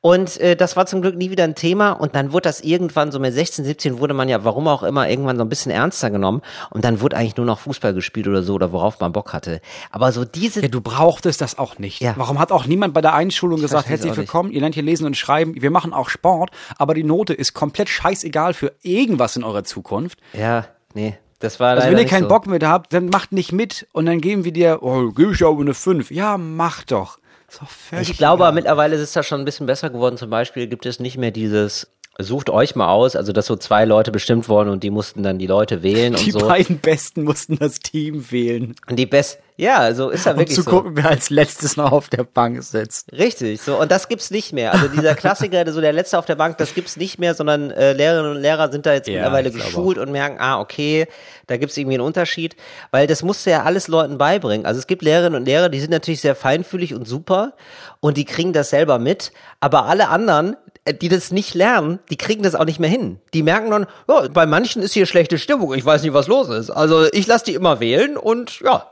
Und äh, das war zum Glück nie wieder ein Thema. Und dann wurde das irgendwann, so mit 16, 17, wurde man ja, warum auch immer, irgendwann so ein bisschen ernster genommen. Und dann wurde eigentlich nur noch Fußball gespielt oder so, oder worauf man Bock hatte. Aber so diese Ja, du brauchtest das auch nicht. Ja. Warum hat auch niemand bei der Einschulung gesagt, versteh's herzlich willkommen, ihr lernt hier lesen und schreiben, wir machen auch Sport, aber die Note ist komplett scheißegal für irgendwas in eurer Zukunft. Ja, nee, das war Also wenn ihr keinen so. Bock mit habt, dann macht nicht mit und dann geben wir dir, oh, gebe ich aber eine 5. Ja, mach doch. Völlig Ich glaube, egal. mittlerweile ist das schon ein bisschen besser geworden. Zum Beispiel gibt es nicht mehr dieses Sucht euch mal aus, also dass so zwei Leute bestimmt wurden und die mussten dann die Leute wählen Die und so. beiden Besten mussten das Team wählen, Und die Best, ja, so ist ja um wirklich zu so. gucken, wer als letztes noch auf der Bank sitzt. Richtig, so und das gibt's nicht mehr. Also dieser Klassiker, so der letzte auf der Bank, das gibt's nicht mehr, sondern äh, Lehrerinnen und Lehrer sind da jetzt Ja, mittlerweile geschult und merken, ah okay, da gibt's irgendwie einen Unterschied, weil das musst du ja alles Leuten beibringen. Also es gibt Lehrerinnen und Lehrer, die sind natürlich sehr feinfühlig und super und die kriegen das selber mit, aber alle anderen, äh, die das nicht lernen, die kriegen das auch nicht mehr hin. Die merken dann, ja, bei manchen ist hier schlechte Stimmung, ich weiß nicht, was los ist. Also ich lasse die immer wählen und ja,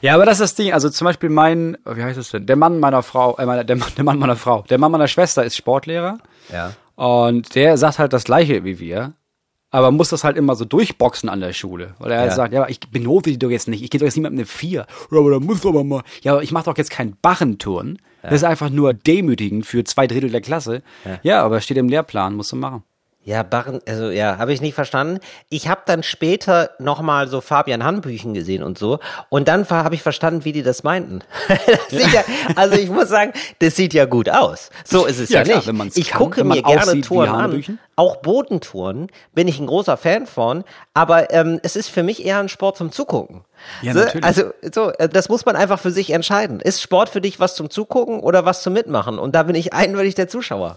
Ja, aber das ist das Ding. Also zum Beispiel mein, wie heißt das denn? Der Mann meiner Frau, äh, meiner, der, Mann, der Mann meiner Frau, der Mann meiner Schwester ist Sportlehrer. Ja. Und der sagt halt das Gleiche wie wir. Aber muss das halt immer so durchboxen an der Schule. Weil er halt Ja. sagt, ja, aber ich benote die doch jetzt nicht. Ich gehe doch jetzt mit einer 4. Ja, aber da muss doch aber mal. Ja, aber ich mache doch jetzt keinen Barrenturn. Das ist einfach nur demütigend für zwei Drittel der Klasse. Ja, aber steht im Lehrplan, musst du machen. Ja, Barren, also ja, habe ich nicht verstanden. Ich habe dann später nochmal so Fabian Hanbüchen gesehen und so. Und dann habe ich verstanden, wie die das meinten. das ja, also ich muss sagen, das sieht ja gut aus. So ist es ja, ja klar, nicht. ich kann, gucke mir gerne Touren an. Auch Bodentouren bin ich ein großer Fan von. Aber ähm, es ist für mich eher ein Sport zum Zugucken. Ja, natürlich. Also so, äh, das muss man einfach für sich entscheiden. Ist Sport für dich was zum Zugucken oder was zum Mitmachen? Und da bin ich eindeutig der Zuschauer.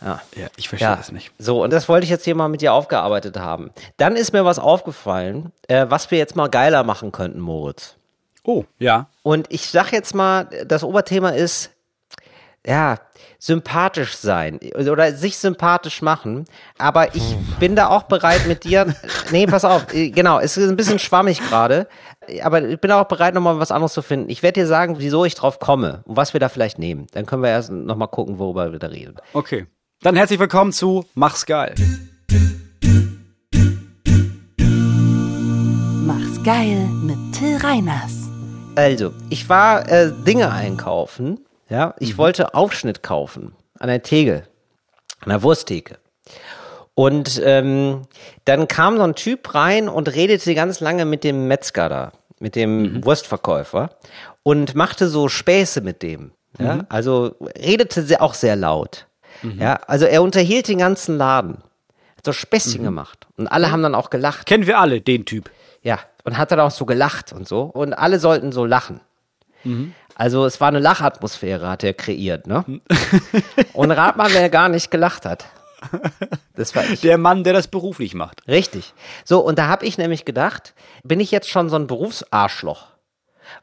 Ja, ja ich verstehe ja. das nicht. So, und das wollte ich jetzt hier mal mit dir aufgearbeitet haben. Dann ist mir was aufgefallen, äh, was wir jetzt mal geiler machen könnten, Moritz. Oh, ja. Und ich sag jetzt mal, das Oberthema ist, ja, sympathisch sein oder sich sympathisch machen. Aber ich hm. bin da auch bereit mit dir. nee, pass auf, äh, genau, es ist ein bisschen schwammig gerade. Aber ich bin auch bereit, nochmal was anderes zu finden. Ich werde dir sagen, wieso ich drauf komme und was wir da vielleicht nehmen. Dann können wir erst nochmal gucken, worüber wir da reden. Okay. Dann herzlich willkommen zu Mach's geil. Mach's geil mit Till Reiners. Also, ich war äh, Dinge einkaufen. Ja, ich mhm. wollte Aufschnitt kaufen an der Theke, an der Wursttheke. Und ähm, dann kam so ein Typ rein und redete ganz lange mit dem Metzger da, mit dem mhm. Wurstverkäufer und machte so Späße mit dem. Ja? Mhm. Also redete auch sehr laut. Mhm. Ja, also er unterhielt den ganzen Laden. Hat so Späßchen mhm. gemacht. Und alle haben dann auch gelacht. Kennen wir alle, den Typ. Ja, und hat dann auch so gelacht und so. Und alle sollten so lachen. Mhm. Also es war eine Lachatmosphäre, hat er kreiert, ne? und rat mal, wer gar nicht gelacht hat. Das war ich. Der Mann, der das beruflich macht. Richtig. So, und da habe ich nämlich gedacht, bin ich jetzt schon so ein Berufsarschloch?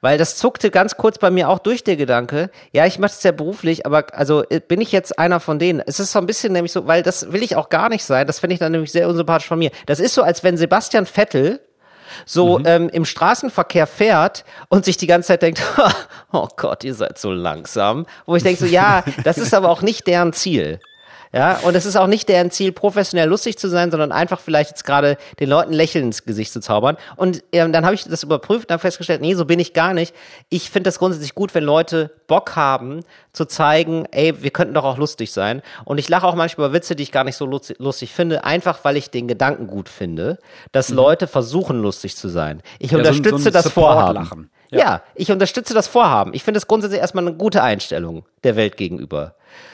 Weil das zuckte ganz kurz bei mir auch durch der Gedanke, ja, ich mache es ja beruflich, aber also äh, bin ich jetzt einer von denen? Es ist so ein bisschen nämlich so, weil das will ich auch gar nicht sein, das finde ich dann nämlich sehr unsympathisch von mir. Das ist so, als wenn Sebastian Vettel so mhm. ähm, im Straßenverkehr fährt und sich die ganze Zeit denkt, oh Gott, ihr seid so langsam. Wo ich denke so, ja, das ist aber auch nicht deren Ziel. Ja, und es ist auch nicht deren Ziel, professionell lustig zu sein, sondern einfach vielleicht jetzt gerade den Leuten Lächeln ins Gesicht zu zaubern. Und ähm, dann habe ich das überprüft und habe festgestellt, nee, so bin ich gar nicht. Ich finde das grundsätzlich gut, wenn Leute Bock haben, zu zeigen, ey, wir könnten doch auch lustig sein. Und ich lache auch manchmal über Witze, die ich gar nicht so lustig finde, einfach weil ich den Gedanken gut finde, dass mhm. Leute versuchen, lustig zu sein. Ich ja, unterstütze so ein, so ein das Vorhaben. Ja. ja, ich unterstütze das Vorhaben. Ich finde es grundsätzlich erstmal eine gute Einstellung der Welt gegenüber.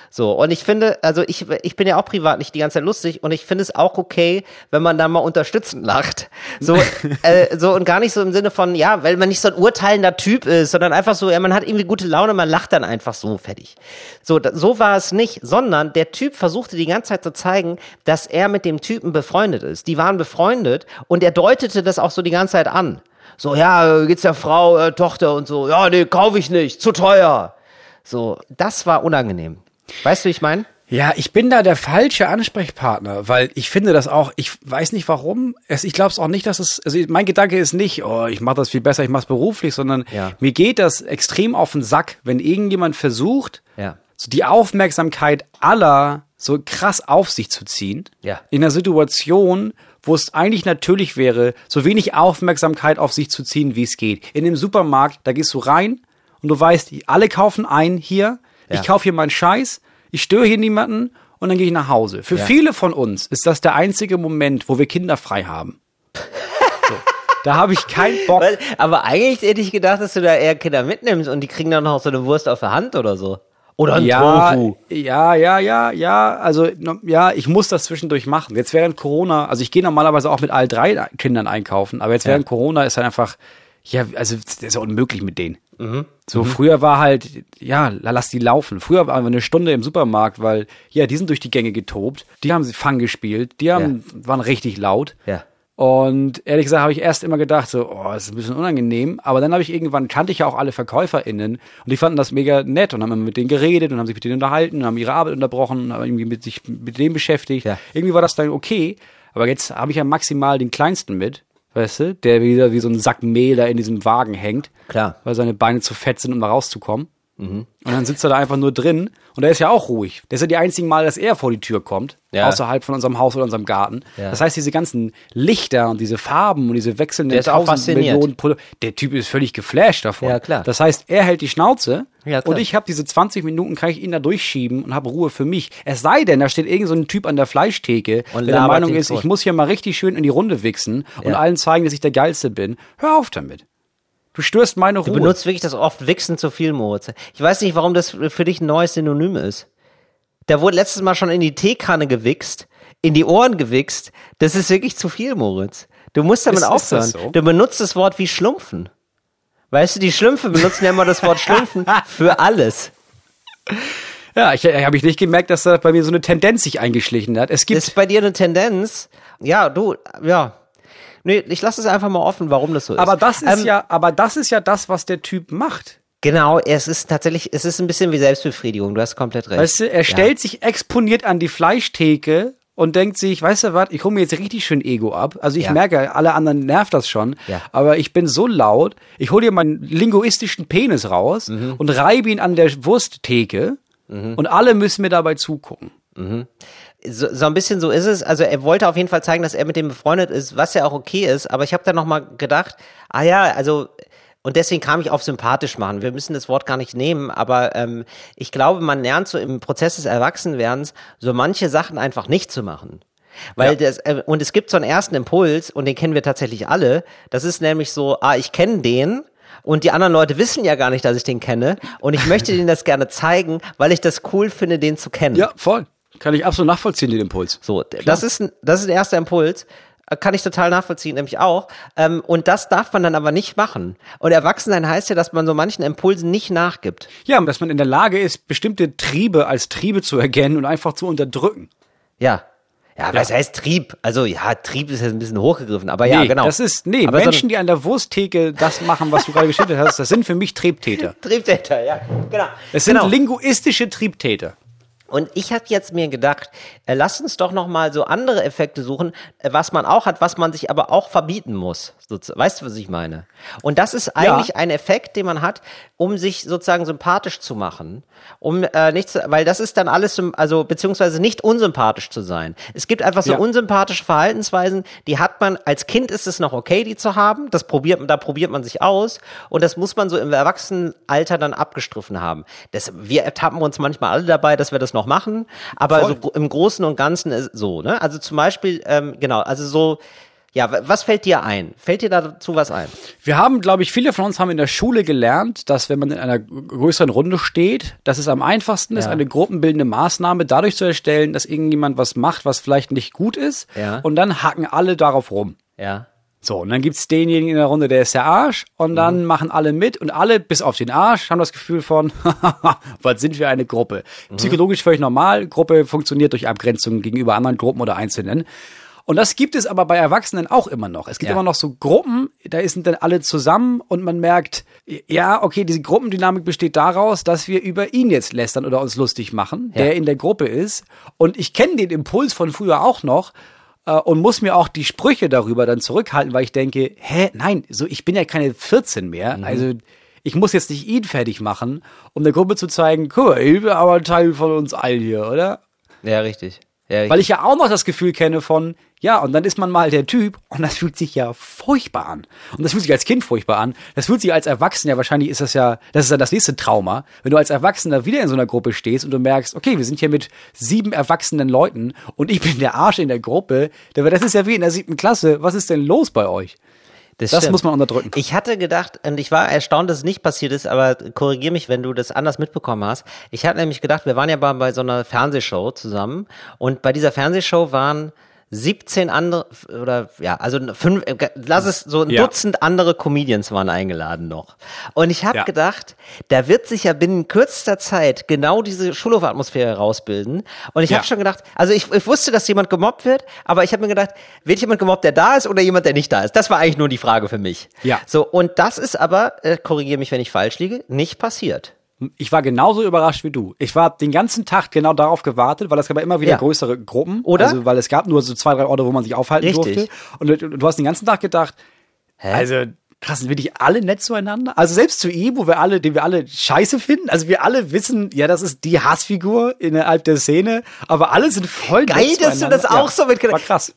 So, und ich finde, also ich, ich bin ja auch privat nicht die ganze Zeit lustig und ich finde es auch okay, wenn man da mal unterstützend lacht. So, äh, so und gar nicht so im Sinne von, ja, weil man nicht so ein urteilender Typ ist, sondern einfach so, ja, man hat irgendwie gute Laune, man lacht dann einfach so fertig. So, so war es nicht, sondern der Typ versuchte die ganze Zeit zu zeigen, dass er mit dem Typen befreundet ist. Die waren befreundet und er deutete das auch so die ganze Zeit an. So, ja, geht's der Frau, äh, Tochter und so, ja, nee, kaufe ich nicht, zu teuer. So, das war unangenehm. Weißt du, ich meine? Ja, ich bin da der falsche Ansprechpartner, weil ich finde das auch, ich weiß nicht warum, es, ich glaube es auch nicht, dass es, also mein Gedanke ist nicht, oh, ich mache das viel besser, ich mache es beruflich, sondern ja. mir geht das extrem auf den Sack, wenn irgendjemand versucht, ja. so die Aufmerksamkeit aller so krass auf sich zu ziehen, ja. in einer Situation, wo es eigentlich natürlich wäre, so wenig Aufmerksamkeit auf sich zu ziehen, wie es geht. In dem Supermarkt, da gehst du rein und du weißt, alle kaufen ein hier, ja. Ich kaufe hier meinen Scheiß, ich störe hier niemanden und dann gehe ich nach Hause. Für ja. viele von uns ist das der einzige Moment, wo wir Kinder frei haben. So. Da habe ich keinen Bock. Aber eigentlich hätte ich gedacht, dass du da eher Kinder mitnimmst und die kriegen dann noch so eine Wurst auf der Hand oder so. Oder ein ja, Tofu. Ja, ja, ja, ja. Also, ja, ich muss das zwischendurch machen. Jetzt während Corona, also ich gehe normalerweise auch mit all drei Kindern einkaufen, aber jetzt während ja. Corona ist halt einfach, ja, also das ist ja unmöglich mit denen. Mhm. So, mhm. früher war halt, ja, lass die laufen. Früher waren wir eine Stunde im Supermarkt, weil, ja, die sind durch die Gänge getobt. Die haben sie Fang gespielt. Die haben, ja. waren richtig laut. Ja. Und ehrlich gesagt habe ich erst immer gedacht, so, oh, das ist ein bisschen unangenehm. Aber dann habe ich irgendwann, kannte ich ja auch alle VerkäuferInnen und die fanden das mega nett und haben immer mit denen geredet und haben sich mit denen unterhalten und haben ihre Arbeit unterbrochen und haben irgendwie mit sich mit denen beschäftigt. Ja. Irgendwie war das dann okay. Aber jetzt habe ich ja maximal den Kleinsten mit weißt du, der wieder wie so ein Sack Mehl da in diesem Wagen hängt. Klar. Weil seine Beine zu fett sind, um da rauszukommen. Und dann sitzt er da einfach nur drin und er ist ja auch ruhig. Das ist ja die einzigen Mal, dass er vor die Tür kommt, Ja. außerhalb von unserem Haus oder unserem Garten. Ja. Das heißt, diese ganzen Lichter und diese Farben und diese wechselnden Der tausend. Millionen Pro Der Typ ist völlig geflasht davon. Ja, klar. Das heißt, er hält die Schnauze Ja, und ich habe diese 20 Minuten, kann ich ihn da durchschieben und habe Ruhe für mich. Es sei denn, da steht irgend so ein Typ an der Fleischtheke, Und der der Meinung ist, tot. ich muss hier mal richtig schön in die Runde wichsen und allen zeigen, dass ich der Geilste bin. Hör auf damit. Du störst meine Du Ruhe. benutzt wirklich das oft Wichsen zu viel, Moritz. Ich weiß nicht, warum das für dich ein neues Synonym ist. Da wurde letztes Mal schon in die Teekanne gewichst, in die Ohren gewichst. Das ist wirklich zu viel, Moritz. Du musst damit Ist- ist aufhören. das so? Du benutzt das Wort wie Schlumpfen. Weißt du, die Schlümpfe benutzen ja immer das Wort Schlumpfen für alles. Ja, ich habe ich nicht gemerkt, dass da bei mir so eine Tendenz sich eingeschlichen hat. Es gibt Ist bei dir eine Tendenz? Ja, du, ja. Nee, ich lasse es einfach mal offen, warum das so ist. aber das ist Ähm, ja, aber das ist ja das, was der Typ macht. Genau, es ist tatsächlich, es ist ein bisschen wie Selbstbefriedigung, du hast komplett recht. Weißt du, er stellt sich exponiert an die Fleischtheke und denkt sich, weißt du was, ich hole mir jetzt richtig schön Ego ab. Also ich Ja. merke, alle anderen nervt das schon, Ja. aber ich bin so laut, ich hole dir meinen linguistischen Penis raus Mhm. und reibe ihn an der Wursttheke und alle müssen mir dabei zugucken. So, so ein bisschen so ist es. Also er wollte auf jeden Fall zeigen, dass er mit dem befreundet ist, was ja auch okay ist. Aber ich habe dann noch mal gedacht, ah ja, also und deswegen kam ich auf sympathisch machen. Wir müssen das Wort gar nicht nehmen, aber ähm, ich glaube, man lernt so im Prozess des Erwachsenwerdens so manche Sachen einfach nicht zu machen. Weil das, äh, und es gibt so einen ersten Impuls, und den kennen wir tatsächlich alle. Das ist nämlich so, ah, ich kenne den, und die anderen Leute wissen ja gar nicht, dass ich den kenne. Und ich möchte denen das gerne zeigen, weil ich das cool finde, den zu kennen. Ja, voll. Kann ich absolut nachvollziehen, den Impuls. So, das ist, ein, das ist der erste Impuls. Äh, Kann ich total nachvollziehen, nämlich auch. Ähm, und das darf man dann aber nicht machen. Und Erwachsensein heißt ja, dass man so manchen Impulsen nicht nachgibt. Ja, dass man in der Lage ist, bestimmte Triebe als Triebe zu erkennen und einfach zu unterdrücken. Ja. Ja, was heißt Trieb? Also ja, Trieb ist jetzt ein bisschen hochgegriffen, aber ja, nee, genau. das ist, nee, aber Menschen, die an der Wursttheke das machen, was du gerade geschildert hast, das sind für mich Triebtäter. so Triebtäter, ja, genau. Es sind genau. linguistische Triebtäter. Und ich habe jetzt mir gedacht, äh, lass uns doch noch mal so andere Effekte suchen, äh, was man auch hat, was man sich aber auch verbieten muss. Weißt du, was ich meine? Und das ist eigentlich ein Effekt, den man hat, um sich sozusagen sympathisch zu machen, um äh, nicht zu, weil das ist dann alles, also beziehungsweise nicht unsympathisch zu sein. Es gibt einfach so Ja. unsympathische Verhaltensweisen, die hat man als Kind ist es noch okay, die zu haben. Das probiert, da probiert man sich aus und das muss man so im Erwachsenenalter dann abgestriffen haben. Das, wir ertappen uns manchmal alle dabei, dass wir das noch machen, aber Voll. so im Großen und Ganzen ist so. Ne? Also zum Beispiel, ähm, genau, also so. Ja, wa- was fällt dir ein? Fällt dir dazu was ein? Wir haben, glaube ich, viele von uns haben in der Schule gelernt, dass wenn man in einer größeren Runde steht, dass es am einfachsten ist, Ja. eine gruppenbildende Maßnahme dadurch zu erstellen, dass irgendjemand was macht, was vielleicht nicht gut ist. Ja. Und dann hacken alle darauf rum. Ja. So, und dann gibt's denjenigen in der Runde, der ist der Arsch. Und Mhm. dann machen alle mit und alle, bis auf den Arsch, haben das Gefühl von, was sind wir eine Gruppe? Mhm. Psychologisch völlig normal. Gruppe funktioniert durch Abgrenzung gegenüber anderen Gruppen oder Einzelnen. Und das gibt es aber bei Erwachsenen auch immer noch. Es gibt Ja. immer noch so Gruppen, da sind dann alle zusammen und man merkt, ja, okay, diese Gruppendynamik besteht daraus, dass wir über ihn jetzt lästern oder uns lustig machen, Ja. der in der Gruppe ist. Und ich kenne den Impuls von früher auch noch äh, und muss mir auch die Sprüche darüber dann zurückhalten, weil ich denke, hä, nein, so ich bin ja keine 14 mehr, Mhm. also ich muss jetzt nicht ihn fertig machen, um der Gruppe zu zeigen, guck mal, ich bin aber ein Teil von uns allen hier, oder? Ja, richtig. Ja. Weil ich ja auch noch das Gefühl kenne von, ja, und dann ist man mal der Typ und das fühlt sich ja furchtbar an. Und das fühlt sich als Kind furchtbar an. Das fühlt sich als Erwachsener, wahrscheinlich ist das ja, das ist ja das nächste Trauma, wenn du als Erwachsener wieder in so einer Gruppe stehst und du merkst, okay, wir sind hier mit sieben erwachsenen Leuten und ich bin der Arsch in der Gruppe. Das ist ja wie in der siebten Klasse. Was ist denn los bei euch? Das stimmt. muss man unterdrücken. Ich hatte gedacht, und ich war erstaunt, dass es nicht passiert ist, aber korrigier mich, wenn du das anders mitbekommen hast. Ich hatte nämlich gedacht, wir waren ja bei, bei so einer Fernsehshow zusammen und bei dieser Fernsehshow waren 17 andere oder ja, also fünf, äh, lass es so ein Ja. Dutzend andere Comedians waren eingeladen noch. Und ich habe Ja. gedacht, da wird sich ja binnen kürzester Zeit genau diese Schulhofatmosphäre rausbilden. Und ich Ja. habe schon gedacht, also ich, ich wusste, dass jemand gemobbt wird, aber ich habe mir gedacht, wird jemand gemobbt, der da ist oder jemand, der nicht da ist? Das war eigentlich nur die Frage für mich. Ja. So, und das ist aber, äh, korrigiere mich, wenn ich falsch liege, nicht passiert. Ich war genauso überrascht wie du. Ich war den ganzen Tag genau darauf gewartet, weil es gab ja immer wieder Ja. größere Gruppen. Oder? Also, weil es gab nur so zwei, drei Orte, wo man sich aufhalten Richtig. durfte. Und du, du hast den ganzen Tag gedacht, also, Krass, sind wirklich alle nett zueinander? Also selbst zu ihm, wo wir alle, den wir alle scheiße finden, also wir alle wissen, ja, das ist die Hassfigur innerhalb der Szene, aber alle sind voll Geil, nett dass du das auch so mitgenommen War krass.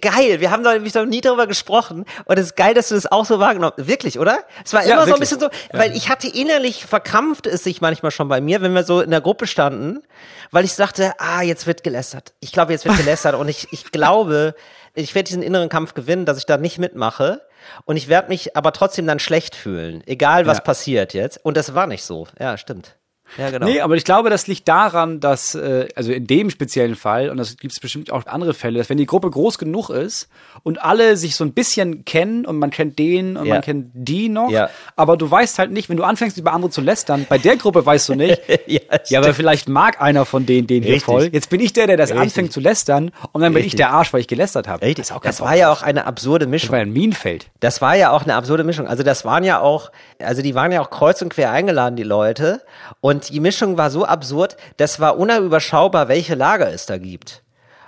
Geil, wir haben da nämlich noch nie darüber gesprochen und es ist geil, dass du das auch so wahrgenommen Wirklich, oder? Es war Ja, immer so ein wirklich. bisschen so, weil ich hatte innerlich verkrampft es sich manchmal schon bei mir, wenn wir so in der Gruppe standen, weil ich dachte, ah, jetzt wird gelästert. Ich glaube, jetzt wird gelästert und ich, ich glaube, ich werde diesen inneren Kampf gewinnen, dass ich da nicht mitmache und ich werde mich aber trotzdem dann schlecht fühlen, egal was Ja. passiert jetzt. Und das war nicht so. Ja, stimmt. Ja, genau. Nee, aber ich glaube, das liegt daran, dass, äh, also in dem speziellen Fall, und das gibt es bestimmt auch andere Fälle, dass wenn die Gruppe groß genug ist und alle sich so ein bisschen kennen und man kennt den und Ja. man kennt die noch, Ja. aber du weißt halt nicht, wenn du anfängst über andere zu lästern, bei der Gruppe weißt du nicht, Ja, ja, aber vielleicht mag einer von denen den hier Richtig. voll. Jetzt bin ich der, der das Richtig. anfängt zu lästern und dann bin ich Richtig. der Arsch, weil ich gelästert habe. Richtig. Das, auch Das war ja auch eine absurde das Mischung. war ja ein Minenfeld. Das war ja auch eine absurde Mischung. Also das waren ja auch, also die waren ja auch kreuz und quer eingeladen, die Leute. Und die Mischung war so absurd, das war unüberschaubar, welche Lager es da gibt.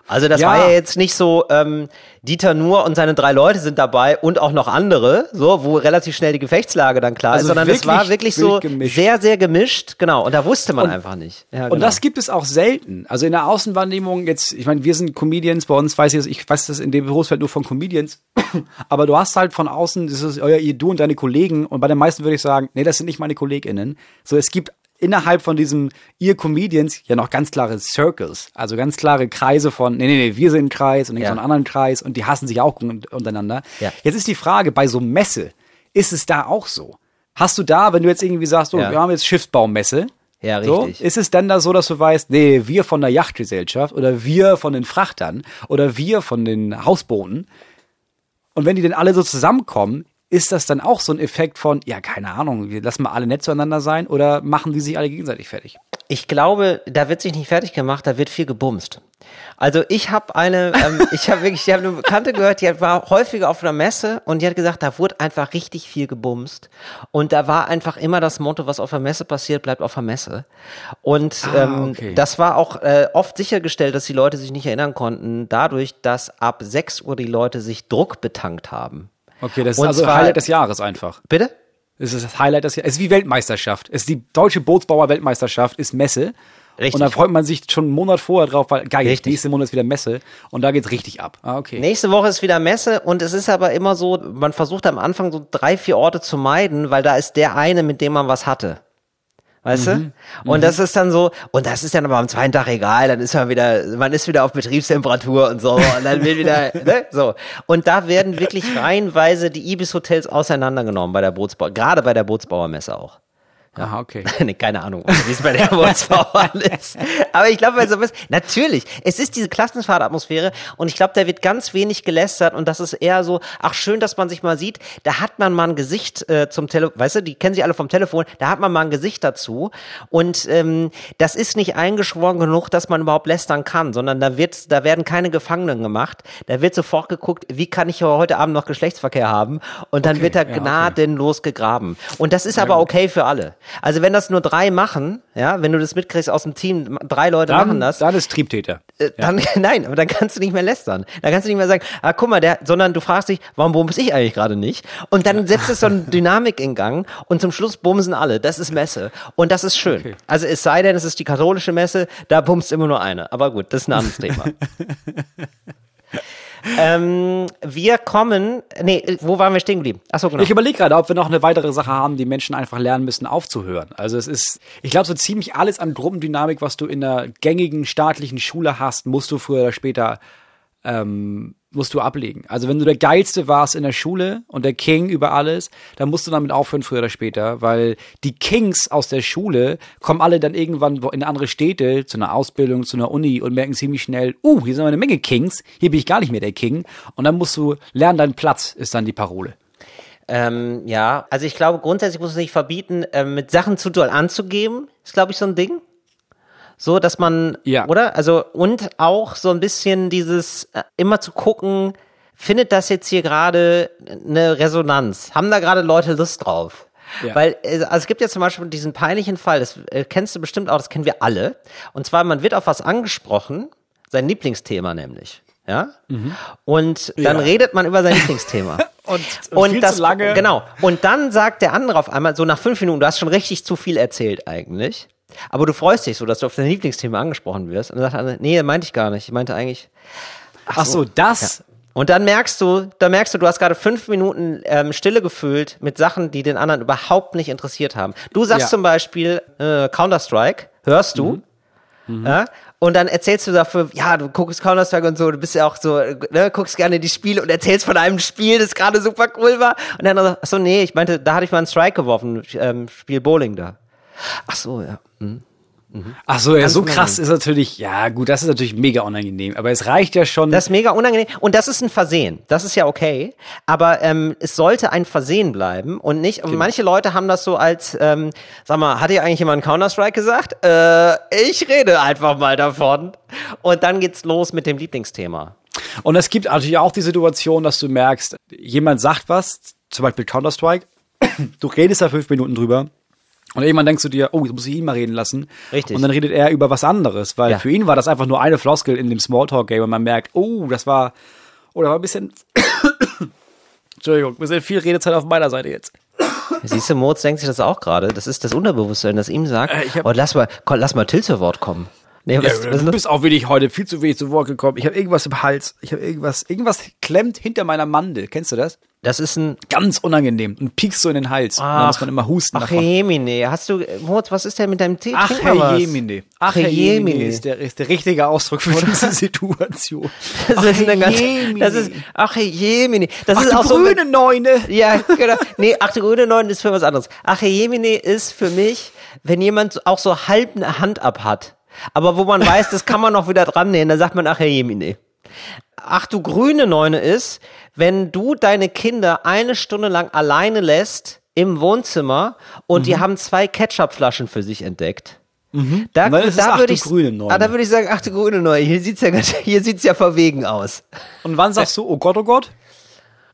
Also das Ja. war ja jetzt nicht so, ähm, Dieter Nuhr und seine drei Leute sind dabei und auch noch andere, so, wo relativ schnell die Gefechtslage dann klar Also ist, sondern es war wirklich so gemischt. sehr, sehr gemischt, genau. Und da wusste man einfach nicht. Ja, Und genau. das gibt es auch selten. Also in der Außenwahrnehmung jetzt, ich meine, wir sind Comedians, bei uns weiß ich, ich weiß das in dem Berufsfeld nur von Comedians, aber du hast halt von außen, das ist euer, ihr, du und deine Kollegen und bei den meisten würde ich sagen, nee, das sind nicht meine KollegInnen. So, es gibt innerhalb von diesem ihr Comedians ja noch ganz klare Circles, also ganz klare Kreise von, nee, nee, nee, wir sind ein Kreis und ich Ja. so einen anderen Kreis und die hassen sich auch un- untereinander. Ja. Jetzt ist die Frage, bei so Messe, ist es da auch so? Hast du da, wenn du jetzt irgendwie sagst, so, Ja. wir haben jetzt Schiffsbaumesse, Ja, so, richtig. ist es denn da so, dass du weißt, nee, wir von der Yachtgesellschaft oder wir von den Frachtern oder wir von den Hausbooten und wenn die denn alle so zusammenkommen, ist das dann auch so ein Effekt von, ja, keine Ahnung, wir lassen mal alle nett zueinander sein oder machen die sich alle gegenseitig fertig? Ich glaube, da wird sich nicht fertig gemacht, da wird viel gebumst. Also ich habe eine, ähm, ich habe wirklich, ich habe eine Bekannte gehört, die war häufiger auf einer Messe und die hat gesagt, da wurde einfach richtig viel gebumst und da war einfach immer das Motto, was auf der Messe passiert, bleibt auf der Messe. Und Ah, ähm, okay. das war auch äh, oft sichergestellt, dass die Leute sich nicht erinnern konnten, dadurch, dass ab 6 Uhr die Leute sich Druck betankt haben. Okay, das ist Und also zwar- Highlight des Jahres einfach. Bitte? Es ist das Highlight des Jahres. Es ist wie Weltmeisterschaft. Es ist die deutsche Bootsbauer-Weltmeisterschaft, ist Messe. Richtig. Und da freut man sich schon einen Monat vorher drauf, weil geil, Richtig. nächste Monat ist wieder Messe und da geht's richtig ab. Ah, okay. Nächste Woche ist wieder Messe und es ist aber immer so, man versucht am Anfang so drei, vier Orte zu meiden, weil da ist der eine, mit dem man was hatte. Weißt Mhm. du? Und das ist dann so, und das ist dann aber am zweiten Tag egal, dann ist man wieder, man ist wieder auf Betriebstemperatur und so, und dann wird wieder, ne, so. Und da werden wirklich reihenweise die Ibis-Hotels auseinandergenommen bei der Bootsbau, gerade bei der Bootsbauermesse auch. Aha, okay. nee, keine Ahnung, wie es bei der Bootsbauern ist. Aber ich glaube, sowas, natürlich, es ist diese Klassenfahrtatmosphäre und ich glaube, da wird ganz wenig gelästert und das ist eher so, ach schön, dass man sich mal sieht, da hat man mal ein Gesicht äh, zum Telefon, weißt du, die kennen sich alle vom Telefon, da hat man mal ein Gesicht dazu und ähm, das ist nicht eingeschworen genug, dass man überhaupt lästern kann, sondern da wird, da werden keine Gefangenen gemacht, da wird sofort geguckt, wie kann ich heute Abend noch Geschlechtsverkehr haben und dann Okay, wird da ja, okay. gnadenlos gegraben. Und das ist aber okay für alle. Also wenn das nur drei machen, ja, wenn du das mitkriegst aus dem Team, drei Leute machen Dann, das, dann ist Triebtäter. äh, dann, nein, aber dann kannst du nicht mehr lästern. Dann kannst du nicht mehr sagen, ah, guck mal, der, sondern du fragst dich, warum bumse ich eigentlich gerade nicht? Und dann setzt es so eine Dynamik in Gang und zum Schluss bumsen alle. Das ist Messe. Und das ist schön. Okay. Also es sei denn, es ist die katholische Messe, da bumst immer nur eine. Aber gut, das ist ein anderes Thema. Ähm, wir kommen, nee, wo waren wir stehen geblieben? Achso, genau. Ich überlege gerade, ob wir noch eine weitere Sache haben, die Menschen einfach lernen müssen, aufzuhören. Also es ist, ich glaube, so ziemlich alles an Gruppendynamik, was du in der gängigen staatlichen Schule hast, musst du früher oder später ähm, musst du ablegen. Also wenn du der Geilste warst in der Schule und der King über alles, dann musst du damit aufhören, früher oder später, weil die Kings aus der Schule kommen alle dann irgendwann in andere Städte, zu einer Ausbildung, zu einer Uni und merken ziemlich schnell, uh, hier sind eine Menge Kings, hier bin ich gar nicht mehr der King. Und dann musst du lernen, deinen Platz ist dann die Parole. Ähm, ja, also ich glaube, grundsätzlich muss es nicht verbieten, ähm, mit Sachen zu doll anzugeben, ist, glaube ich, so ein Ding. So, dass man, Ja. oder? Also, und auch so ein bisschen dieses, äh, immer zu gucken, findet das jetzt hier gerade eine Resonanz? Haben da gerade Leute Lust drauf? Ja. Weil äh, also es gibt ja zum Beispiel diesen peinlichen Fall, das äh, kennst du bestimmt auch, das kennen wir alle. Und zwar, man wird auf was angesprochen, sein Lieblingsthema nämlich. Ja? Und dann Ja. redet man über sein Lieblingsthema. Und, Und viel das, lange. genau. Und dann sagt der andere auf einmal, so nach fünf Minuten, du hast schon richtig zu viel erzählt eigentlich. Aber du freust dich so, dass du auf dein Lieblingsthema angesprochen wirst. Und dann sagt andere, nee, meinte ich gar nicht. Ich meinte eigentlich. Ach so, das. Und dann merkst du, da merkst du, du hast gerade fünf Minuten ähm, Stille gefüllt mit Sachen, die den anderen überhaupt nicht interessiert haben. Du sagst Ja. zum Beispiel äh, Counter-Strike, hörst du, ja? und dann erzählst du dafür, ja, du guckst Counter-Strike und so, du bist ja auch so, ne, guckst gerne die Spiele und erzählst von einem Spiel, das gerade super cool war. Und dann, ach so, nee, ich meinte, da hatte ich mal einen Strike geworfen, ähm, Spiel Bowling da. Ach so, ja. Hm. Ach so, ja, so krass ist natürlich, ja gut, das ist natürlich mega unangenehm. Aber es reicht ja schon. Das ist mega unangenehm. Und das ist ein Versehen. Das ist ja okay. Aber ähm, es sollte ein Versehen bleiben und nicht. Und manche Leute haben das so als, ähm, sag mal, hat dir eigentlich jemand Counter-Strike gesagt? Äh, ich rede einfach mal davon. Und dann geht's los mit dem Lieblingsthema. Und es gibt natürlich auch die Situation, dass du merkst, jemand sagt was, zum Beispiel Counter-Strike, du redest da fünf Minuten drüber. Und irgendwann denkst du dir, oh, jetzt muss ich ihn mal reden lassen. Richtig. Und dann redet er über was anderes, weil Ja. für ihn war das einfach nur eine Floskel in dem Smalltalk-Game und man merkt, oh, das war, oh, da war ein bisschen, Entschuldigung, ein bisschen viel Redezeit auf meiner Seite jetzt. Siehst du, Moritz denkt sich das auch gerade. Das ist das Unterbewusstsein, das ihm sagt, Äh, oh, lass mal, komm, lass mal Till zu Wort kommen. Nee, was, Ja, was, du bist auch wenig heute viel zu wenig zu Wort gekommen. Ich habe irgendwas im Hals. Ich habe irgendwas, irgendwas klemmt hinter meiner Mandel. Kennst du das? Das ist ein Ganz unangenehm und piekst so in den Hals. und dann muss man immer husten Ach, davon. Jemine, hast du, Moritz, was ist denn mit deinem Tee? Ach. Herr Jemine. Ach, Herr Jemine ist der, ist der richtige Ausdruck für diese Situation. Das ist Herr eine ganz, das ist, ach, Jemine. Das Ach, ist du auch so. grüne Neune. Ja, genau. Nee, ach, der grüne Neun ist für was anderes. Ach, Jemine ist für mich, wenn jemand auch so halb eine Hand ab hat. Aber wo man weiß, das kann man noch wieder dran nähen, dann sagt man, ach, hey, Jemine. Ach, du grüne Neune ist, wenn du deine Kinder eine Stunde lang alleine lässt im Wohnzimmer und Mhm. die haben zwei Ketchupflaschen für sich entdeckt. Da, dann ist es, da ach, würde ich, grüne Neune. ah, da würde ich sagen, ach du grüne Neune. Hier sieht's ja, ganz- hier sieht's ja verwegen aus. Und wann sagst du, oh Gott, oh Gott?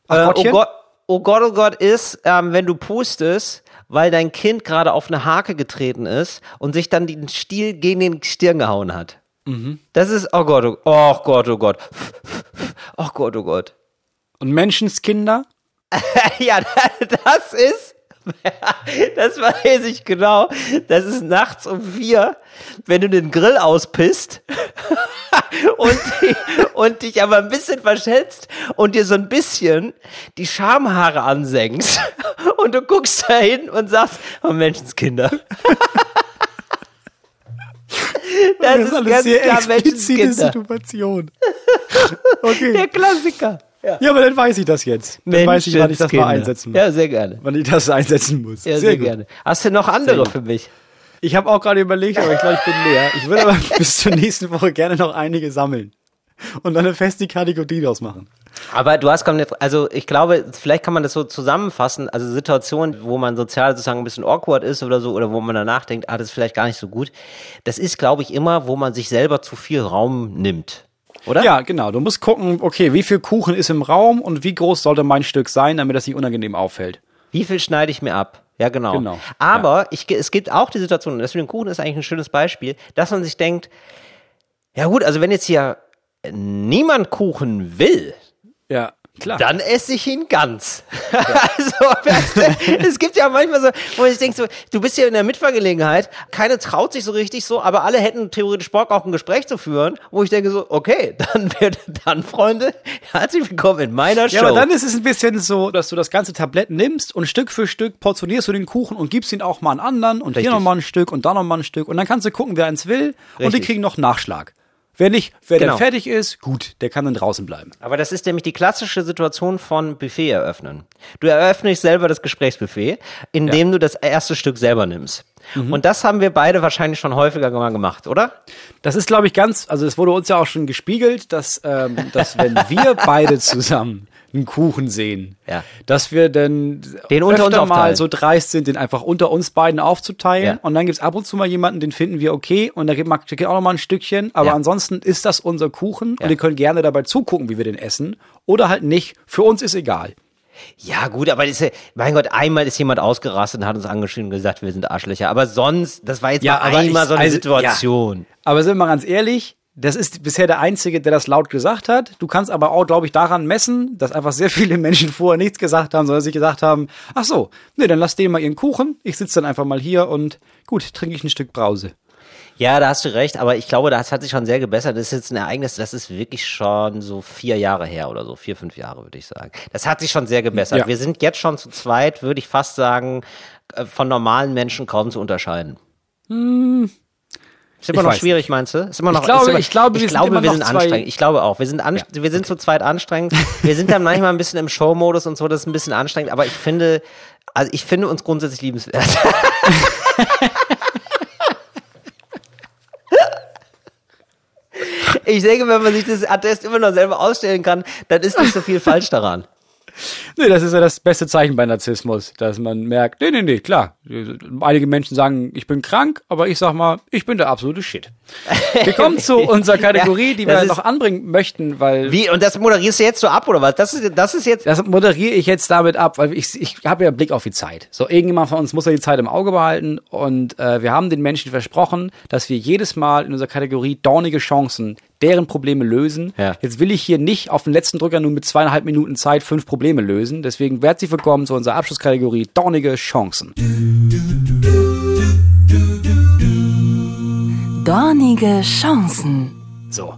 Ach, Äh, oh? Gott, oh Gott, oh Gott ist, ähm, wenn du pustest, weil dein Kind gerade auf eine Hake getreten ist und sich dann den Stiel gegen den Stirn gehauen hat. Mhm. Das ist, oh Gott, oh, oh Gott, oh Gott. Oh Gott, oh Gott. Und Menschenskinder? ja, das ist, das weiß ich genau. Das ist nachts um vier, wenn du den Grill auspisst und, die, und dich aber ein bisschen verschätzt und dir so ein bisschen die Schamhaare ansenkst und du guckst da hin und sagst, oh Menschenskinder. Das, ist, ganz klar Menschenskinder. Situation. Okay. Der Klassiker. Ja. Ja, aber dann weiß ich das jetzt. Dann weiß ich, wann ich das mal Menschenskinder. einsetzen muss. Ja, sehr gerne. Wann ich das einsetzen muss. Ja, sehr, gut. gerne. Hast du noch andere für mich? Ich habe auch gerade überlegt, aber ich glaube, ich bin leer. Ich würde aber bis zur nächsten Woche gerne noch einige sammeln. Und dann eine feste Kategorie draus machen. Aber du hast also ich glaube, vielleicht kann man das so zusammenfassen, also Situationen, wo man sozial sozusagen ein bisschen awkward ist oder so, oder wo man danach denkt, ah, das ist vielleicht gar nicht so gut. Das ist, glaube ich, immer, wo man sich selber zu viel Raum nimmt. Oder? Ja, genau. Du musst gucken, okay, wie viel Kuchen ist im Raum und wie groß sollte mein Stück sein, damit das nicht unangenehm auffällt. Wie viel schneide ich mir ab? Ja, genau. Genau, Aber ich, es gibt auch die Situation, und das mit dem Kuchen ist eigentlich ein schönes Beispiel, dass man sich denkt, ja gut, also wenn jetzt hier niemand Kuchen will, Ja, klar. dann esse ich ihn ganz. also, weißt du, es gibt ja manchmal so, wo ich denke so, du bist ja in der Mitfahrgelegenheit, keine traut sich so richtig so, aber alle hätten theoretisch Bock, auch ein Gespräch zu führen, wo ich denke so, okay, dann dann Freunde, herzlich willkommen in meiner Show. Ja, aber dann ist es ein bisschen so, dass du das ganze Tablett nimmst und Stück für Stück portionierst du den Kuchen und gibst ihn auch mal an anderen und Richtig. hier nochmal ein Stück und da nochmal ein Stück und dann kannst du gucken, wer eins will und die Richtig. kriegen noch Nachschlag. Wer nicht, wer Genau. dann fertig ist, gut, der kann dann draußen bleiben. Aber das ist nämlich die klassische Situation von Buffet eröffnen. Du eröffnest selber das Gesprächsbuffet, indem du das erste Stück selber nimmst. Und das haben wir beide wahrscheinlich schon häufiger mal gemacht, oder? Das ist, glaube ich, ganz, also es wurde uns ja auch schon gespiegelt, dass, ähm, dass wenn wir beide zusammen einen Kuchen sehen, Ja. dass wir dann Den unter uns öfter mal aufteilen. so dreist sind, den einfach unter uns beiden aufzuteilen. Ja. Und dann gibt's ab und zu mal jemanden, den finden wir okay und da gibt es auch noch mal ein Stückchen. Aber Ja. ansonsten ist das unser Kuchen Ja. und ihr könnt gerne dabei zugucken, wie wir den essen. Oder halt nicht. Für uns ist egal. Ja, gut, aber ist ja, mein Gott, einmal ist jemand ausgerastet und hat uns angeschrieben und gesagt, wir sind Arschlöcher. Aber sonst, das war jetzt Ja, mal einmal ich- so eine also, Situation. Aber sind wir mal ganz ehrlich, Das ist bisher der Einzige, der das laut gesagt hat. Du kannst aber auch, glaube ich, daran messen, dass einfach sehr viele Menschen vorher nichts gesagt haben, sondern sich gesagt haben, ach so, nee, dann lass denen mal ihren Kuchen. Ich sitze dann einfach mal hier und gut, trinke ich ein Stück Brause. Ja, da hast du recht, aber ich glaube, das hat sich schon sehr gebessert. Das ist jetzt ein Ereignis, das ist wirklich schon so vier Jahre her oder so, vier, fünf Jahre, würde ich sagen. Das hat sich schon sehr gebessert. Ja. Wir sind jetzt schon zu zweit, würde ich fast sagen, äh, von normalen Menschen kaum zu unterscheiden. Ist immer Ich noch schwierig, meinst du? Ist immer noch, Ich glaube- immer, ich glaube, ich wir sind glaube, wir sind anstrengend. Ich glaube auch. Wir sind, an, wir sind zu zweit anstrengend. Wir sind dann manchmal ein bisschen im Show-Modus und so, das ist ein bisschen anstrengend, aber ich finde, also ich finde uns grundsätzlich liebenswert. Ich denke, wenn man sich das Attest immer noch selber ausstellen kann, dann ist nicht so viel falsch daran. Nee, das ist ja das beste Zeichen bei Narzissmus, dass man merkt, nee, nee, nee, klar. Einige Menschen sagen, ich bin krank, aber ich sag mal, ich bin der absolute Shit. Wir kommen zu unserer Kategorie, die wir noch anbringen möchten, weil Wie? Und das moderierst du jetzt so ab, oder was? Das ist, das ist jetzt. das moderiere ich jetzt damit ab, weil ich, ich habe ja Blick auf die Zeit. So, irgendjemand von uns muss ja die Zeit im Auge behalten und äh, wir haben den Menschen versprochen, dass wir jedes Mal in unserer Kategorie dornige Chancen deren Probleme lösen. Ja. Jetzt will ich hier nicht auf den letzten Drücker nur mit zweieinhalb Minuten Zeit fünf Probleme lösen. Deswegen herzlich willkommen zu unserer Abschlusskategorie dornige Chancen. Dornige Chancen. So,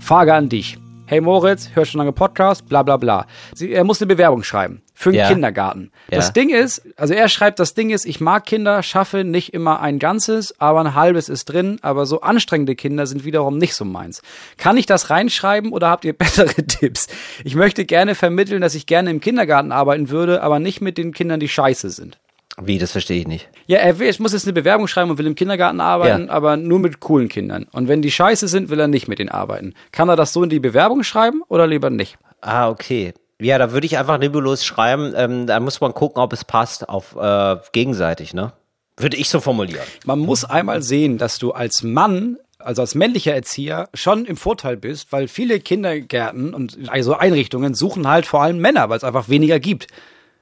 Frage an dich. Hey Moritz, hörst schon lange Podcast, bla bla bla. Sie, er muss eine Bewerbung schreiben für einen Ja. Kindergarten. Das Ja. Ding ist, also er schreibt, das Ding ist, ich mag Kinder, schaffe nicht immer ein ganzes, aber ein halbes ist drin, aber so anstrengende Kinder sind wiederum nicht so meins. Kann ich das reinschreiben oder habt ihr bessere Tipps? Ich möchte gerne vermitteln, dass ich gerne im Kindergarten arbeiten würde, aber nicht mit den Kindern, die scheiße sind. Wie, das verstehe ich nicht. Ja, er will, ich muss jetzt eine Bewerbung schreiben und will im Kindergarten arbeiten, Ja. aber nur mit coolen Kindern. Und wenn die scheiße sind, will er nicht mit denen arbeiten. Kann er das so in die Bewerbung schreiben oder lieber nicht? Ah, okay. Ja, da würde ich einfach nebulos schreiben. Ähm, da muss man gucken, ob es passt auf äh, gegenseitig, ne? Würde ich so formulieren. Man muss einmal sehen, dass du als Mann, also als männlicher Erzieher, schon im Vorteil bist, weil viele Kindergärten und also Einrichtungen suchen halt vor allem Männer, weil es einfach weniger gibt.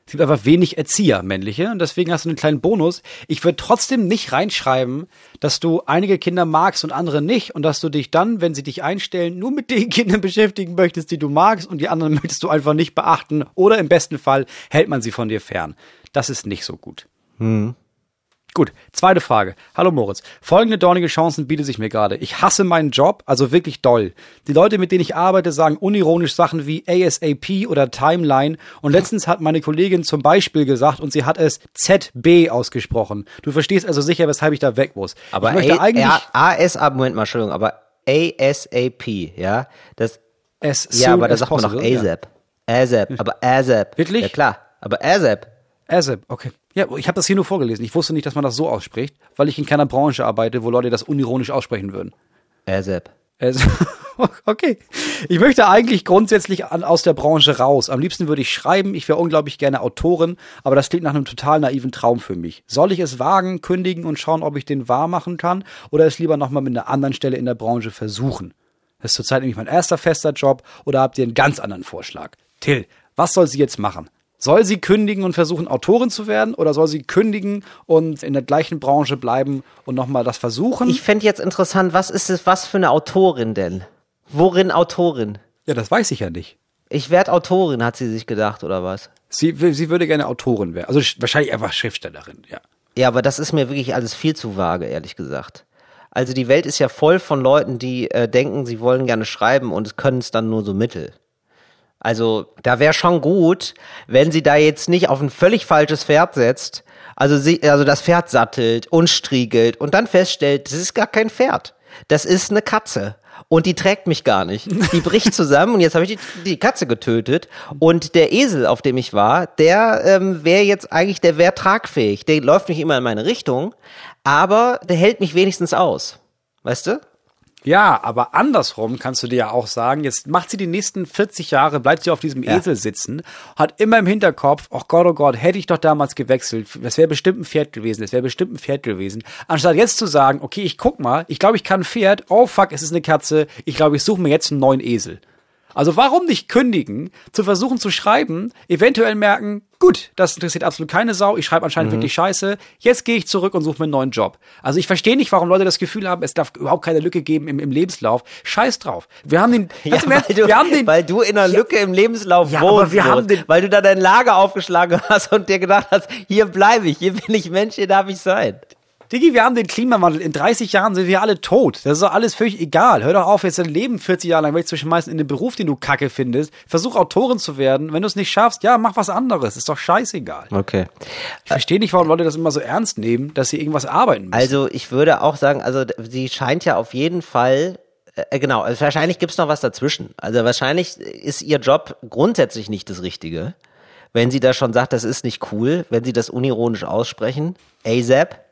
Es gibt einfach wenig Erzieher, männliche, und deswegen hast du einen kleinen Bonus. Ich würde trotzdem nicht reinschreiben, dass du einige Kinder magst und andere nicht und dass du dich dann, wenn sie dich einstellen, nur mit den Kindern beschäftigen möchtest, die du magst und die anderen möchtest du einfach nicht beachten oder im besten Fall hält man sie von dir fern. Das ist nicht so gut. Gut, zweite Frage. Hallo Moritz. Folgende dornige Chancen bietet sich mir gerade. Ich hasse meinen Job, also wirklich doll. Die Leute, mit denen ich arbeite, sagen unironisch Sachen wie ASAP oder Timeline. Und letztens hat meine Kollegin zum Beispiel gesagt und sie hat es ZB ausgesprochen. Du verstehst also sicher, weshalb ich da weg muss. Aber ich möchte A- eigentlich ASAP, Moment mal, Entschuldigung, aber ASAP, ja? Das, as ja, aber da sagt man doch possible, ja. ASAP. ASAP, aber ASAP. Wirklich? Ja, klar. Aber ASAP. ASAP, okay. Ja, ich habe das hier nur vorgelesen. Ich wusste nicht, dass man das so ausspricht, weil ich in keiner Branche arbeite, wo Leute das unironisch aussprechen würden. ASAP. Also, okay. Ich möchte eigentlich grundsätzlich an, aus der Branche raus. Am liebsten würde ich schreiben. Ich wäre unglaublich gerne Autorin, aber das klingt nach einem total naiven Traum für mich. Soll ich es wagen, kündigen und schauen, ob ich den wahr machen kann oder es lieber nochmal mit einer anderen Stelle in der Branche versuchen? Das ist zurzeit nämlich mein erster fester Job oder habt ihr einen ganz anderen Vorschlag? Till, was soll sie jetzt machen? Soll sie kündigen und versuchen, Autorin zu werden oder soll sie kündigen und in der gleichen Branche bleiben und nochmal das versuchen? Ich fände jetzt interessant, was ist es, was für eine Autorin denn? Worin Autorin? ja, das weiß ich ja nicht. Ich werde Autorin, hat sie sich gedacht, oder was? Sie, sie würde gerne Autorin werden. Also sch- wahrscheinlich einfach Schriftstellerin, ja. Ja, aber das ist mir wirklich alles viel zu vage, ehrlich gesagt. Also die Welt ist ja voll von Leuten, die äh, denken, sie wollen gerne schreiben und können es dann nur so mittel. Also da wäre schon gut, wenn sie da jetzt nicht auf ein völlig falsches Pferd setzt, also, sie, also das Pferd sattelt und striegelt und dann feststellt, das ist gar kein Pferd. Das ist eine Katze. Und die trägt mich gar nicht. Die bricht zusammen und jetzt habe ich die, die Katze getötet. Und der Esel, auf dem ich war, der ähm, wäre jetzt eigentlich, der wäre tragfähig. Der läuft nicht immer in meine Richtung, aber der hält mich wenigstens aus. Weißt du? Ja, aber andersrum kannst du dir ja auch sagen, jetzt macht sie die nächsten 40 Jahre, bleibt sie auf diesem Ja. Esel sitzen, hat immer im Hinterkopf, oh Gott, oh Gott, hätte ich doch damals gewechselt, das wäre bestimmt ein Pferd gewesen, das wäre bestimmt ein Pferd gewesen. Anstatt jetzt zu sagen, okay, ich guck mal, ich glaube, ich kann ein Pferd, oh fuck, es ist eine Katze, ich glaube, ich suche mir jetzt einen neuen Esel. Also warum nicht kündigen, zu versuchen zu schreiben, eventuell merken, gut, das interessiert absolut keine Sau, ich schreibe anscheinend Mhm. wirklich scheiße, jetzt gehe ich zurück und suche mir einen neuen Job. Also ich verstehe nicht, warum Leute das Gefühl haben, es darf überhaupt keine Lücke geben im, im Lebenslauf. Scheiß drauf. Wir haben den, Ja, Ernst, weil, du, wir haben den, weil du in einer Lücke im Lebenslauf Ja, wohnst, wir haben den- weil du da dein Lager aufgeschlagen hast und dir gedacht hast, hier bleibe ich, hier bin ich Mensch, hier darf ich sein. Digi, wir haben den Klimawandel. In 30 Jahren sind wir alle tot. Das ist doch alles völlig egal. Hör doch auf, jetzt dein Leben 40 Jahre lang wegzuschmeißen in den Beruf, den du kacke findest. Versuch Autorin zu werden. Wenn du es nicht schaffst, ja, mach was anderes. Ist doch scheißegal. Okay. Ich verstehe nicht, warum Leute das immer so ernst nehmen, dass sie irgendwas arbeiten müssen. Also ich würde auch sagen, also sie scheint ja auf jeden Fall, äh, genau, also wahrscheinlich gibt's noch was dazwischen. Also wahrscheinlich ist ihr Job grundsätzlich nicht das Richtige. Wenn sie da schon sagt, das ist nicht cool, wenn sie das unironisch aussprechen, ASAP,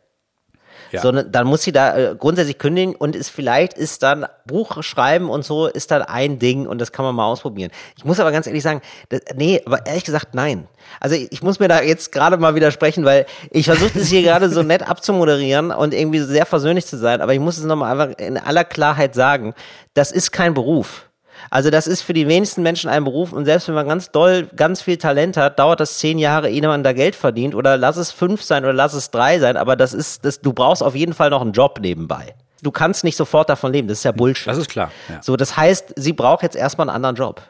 Ja. sondern dann muss sie da äh, grundsätzlich kündigen und ist vielleicht ist dann Buch schreiben und so ist dann ein Ding und das kann man mal ausprobieren. Ich muss aber ganz ehrlich sagen, das, nee, aber ehrlich gesagt nein. Also ich, ich muss mir da jetzt gerade mal widersprechen, weil ich versuche das hier gerade so nett abzumoderieren und irgendwie sehr versöhnlich zu sein, aber ich muss es nochmal einfach in aller Klarheit sagen, das ist kein Beruf. Also das ist für die wenigsten Menschen ein Beruf und selbst wenn man ganz doll, ganz viel Talent hat, dauert das zehn Jahre, ehe man da Geld verdient oder lass es fünf sein oder lass es drei sein, aber das ist, das, du brauchst auf jeden Fall noch einen Job nebenbei. Du kannst nicht sofort davon leben, das ist ja Bullshit. das ist klar. Ja. So, das heißt, sie braucht jetzt erstmal einen anderen Job.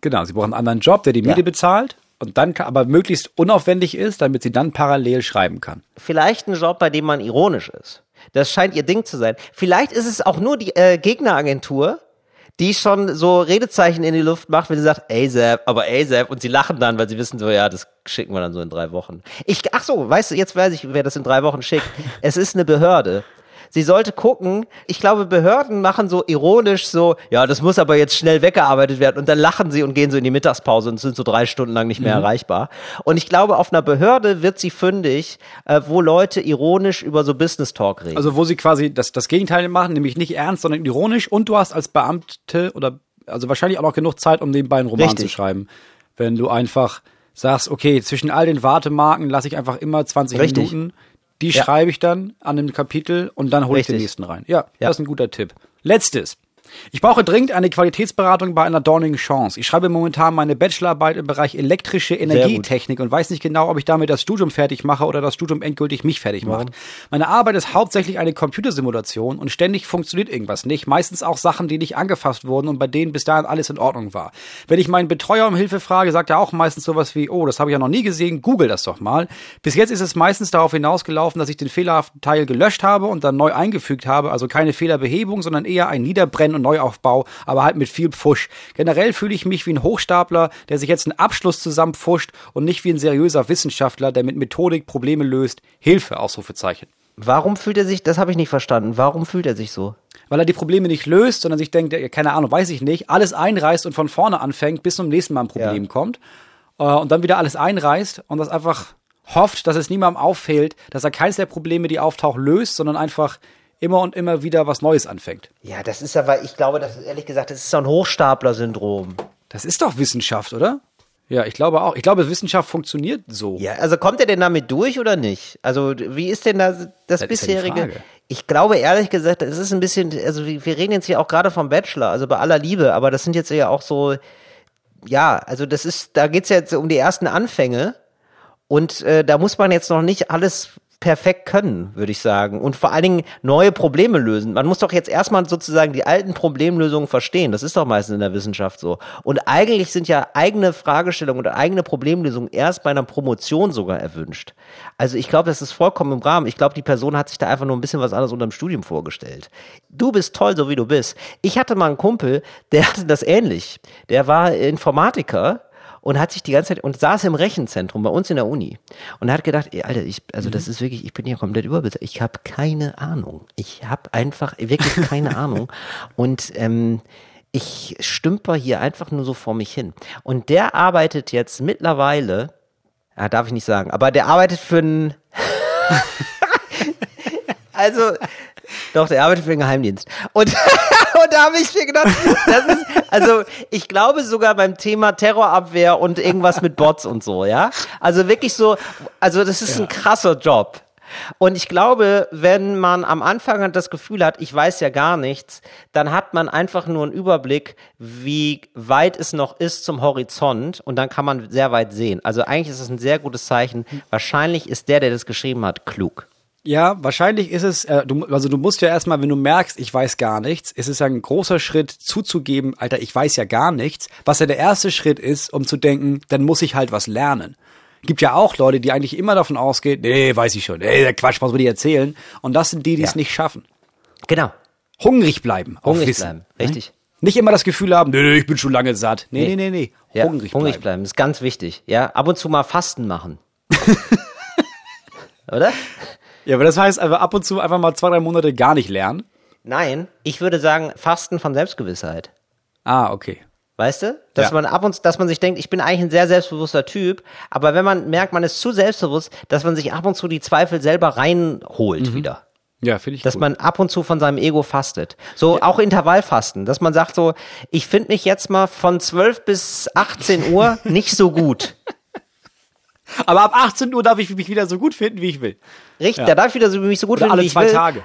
Genau, sie brauchen einen anderen Job, der die Miete Ja. bezahlt und dann kann, aber möglichst unaufwendig ist, damit sie dann parallel schreiben kann. Vielleicht einen Job, bei dem man ironisch ist. Das scheint ihr Ding zu sein. Vielleicht ist es auch nur die äh, Gegneragentur, die schon so Redezeichen in die Luft macht, wenn sie sagt, ASAP, aber ASAP, und sie lachen dann, weil sie wissen so, ja, das schicken wir dann so in drei Wochen. Ich, ach so, weißt du, jetzt weiß ich, wer das in drei Wochen schickt. Es ist eine Behörde. Sie sollte gucken, ich glaube, Behörden machen so ironisch so, ja, das muss aber jetzt schnell weggearbeitet werden und dann lachen sie und gehen so in die Mittagspause und sind so drei Stunden lang nicht mehr erreichbar. Und ich glaube, auf einer Behörde wird sie fündig, äh, wo Leute ironisch über so Business Talk reden. Also wo sie quasi das, das Gegenteil machen, nämlich nicht ernst, sondern ironisch und du hast als Beamte oder also wahrscheinlich auch noch genug Zeit, um nebenbei einen Roman Richtig. zu schreiben. Wenn du einfach sagst, okay, zwischen all den Wartemarken lasse ich einfach immer 20 Richtig. Minuten, die Ja. schreibe ich dann an einem Kapitel und dann hole ich den nächsten rein. Ja, Ja. das ist ein guter Tipp. Letztes. Ich brauche dringend eine Qualitätsberatung bei einer dornigen Chance. Ich schreibe momentan meine Bachelorarbeit im Bereich elektrische Energietechnik und weiß nicht genau, ob ich damit das Studium fertig mache oder das Studium endgültig mich fertig macht. Meine Arbeit ist hauptsächlich eine Computersimulation und ständig funktioniert irgendwas nicht. Meistens auch Sachen, die nicht angefasst wurden und bei denen bis dahin alles in Ordnung war. Wenn ich meinen Betreuer um Hilfe frage, sagt er auch meistens sowas wie, oh, das habe ich ja noch nie gesehen, google das doch mal. Bis jetzt ist es meistens darauf hinausgelaufen, dass ich den fehlerhaften Teil gelöscht habe und dann neu eingefügt habe, also keine Fehlerbehebung, sondern eher ein Niederbrennen und Neuaufbau, aber halt mit viel Pfusch. Generell fühle ich mich wie ein Hochstapler, der sich jetzt einen Abschluss zusammenpfuscht und nicht wie ein seriöser Wissenschaftler, der mit Methodik Probleme löst. Hilfe, Ausrufezeichen. Warum fühlt er sich, das habe ich nicht verstanden, warum fühlt er sich so? Weil er die Probleme nicht löst, sondern sich denkt, keine Ahnung, weiß ich nicht, alles einreißt und von vorne anfängt, bis zum nächsten Mal ein Problem Ja. kommt. Äh, und dann wieder alles einreißt und das einfach hofft, dass es niemandem auffällt, dass er keins der Probleme, die auftauchen, löst, sondern einfach immer und immer wieder was Neues anfängt. Ja, das ist aber, ich glaube, das ist ehrlich gesagt, das ist so ein Hochstapler-Syndrom. Das ist doch Wissenschaft, oder? Ja, ich glaube auch. Ich glaube, Wissenschaft funktioniert so. Ja, also kommt er denn damit durch oder nicht? Also wie ist denn das, das, ja die bisherige? Frage. ich glaube ehrlich gesagt, es ist ein bisschen, also wir wir reden jetzt hier auch gerade vom Bachelor, also bei aller Liebe, aber das sind jetzt ja auch so, ja, also das ist, da geht's jetzt um die ersten Anfänge und äh, da muss man jetzt noch nicht alles perfekt können, würde ich sagen. Und vor allen Dingen neue Probleme lösen. Man muss doch jetzt erstmal sozusagen die alten Problemlösungen verstehen. Das ist doch meistens in der Wissenschaft so. Und eigentlich sind ja eigene Fragestellungen oder eigene Problemlösungen erst bei einer Promotion sogar erwünscht. Also ich glaube, das ist vollkommen im Rahmen. Ich glaube, die Person hat sich da einfach nur ein bisschen was anderes unter dem Studium vorgestellt. Du bist toll, so wie du bist. Ich hatte mal einen Kumpel, der hatte das ähnlich. Der war Informatiker und hat sich die ganze Zeit und saß im Rechenzentrum bei uns in der Uni und hat gedacht, ey, Alter, ich, also das ist wirklich, ich bin hier komplett überbezahlt. Ich habe keine Ahnung. Ich habe einfach wirklich keine Ahnung und ähm, ich stümper hier einfach nur so vor mich hin. Und der arbeitet jetzt mittlerweile, ja, darf ich nicht sagen, aber der arbeitet für einen also, doch, der arbeitet für den Geheimdienst. Und, und da habe ich mir gedacht, das ist, also ich glaube sogar beim Thema Terrorabwehr und irgendwas mit Bots und so, ja. Also wirklich so, also das ist ein krasser Job. Und ich glaube, wenn man am Anfang das Gefühl hat, ich weiß ja gar nichts, dann hat man einfach nur einen Überblick, wie weit es noch ist zum Horizont und dann kann man sehr weit sehen. Also eigentlich ist es ein sehr gutes Zeichen. Wahrscheinlich ist der, der das geschrieben hat, klug. Ja, wahrscheinlich ist es, äh, du, also du musst ja erstmal, wenn du merkst, ich weiß gar nichts, ist es ja ein großer Schritt zuzugeben, Alter, ich weiß ja gar nichts, was ja der erste Schritt ist, um zu denken, dann muss ich halt was lernen. Gibt ja auch Leute, die eigentlich immer davon ausgehen, nee, weiß ich schon, nee, der Quatsch, was wir dir erzählen. Und das sind die, die es Ja. nicht schaffen. Genau. Hungrig bleiben. Hungrig Wissen. bleiben. Richtig. Nicht immer das Gefühl haben, nee, nee, ich bin schon lange satt. Nee, nee, nee, nee. Ja, Hungrig, bleiben. bleiben. ist ganz wichtig. Ja, ab und zu mal Fasten machen. Oder? Ja, aber das heißt einfach ab und zu einfach mal zwei, drei Monate gar nicht lernen. Nein, ich würde sagen Fasten von Selbstgewissheit. Ah, okay. Weißt du? Dass Ja. man ab und dass man sich denkt, ich bin eigentlich ein sehr selbstbewusster Typ, aber wenn man merkt, man ist zu selbstbewusst, dass man sich ab und zu die Zweifel selber reinholt wieder. Ja, finde ich Dass gut. man ab und zu von seinem Ego fastet. So auch Intervallfasten, dass man sagt so, ich finde mich jetzt mal von 12 bis 18 Uhr nicht so gut. aber ab 18 Uhr darf ich mich wieder so gut finden, wie ich will. Richtig, da darf ich wieder so, mich so gut Oder finden, alle wie ich zwei will. Tage.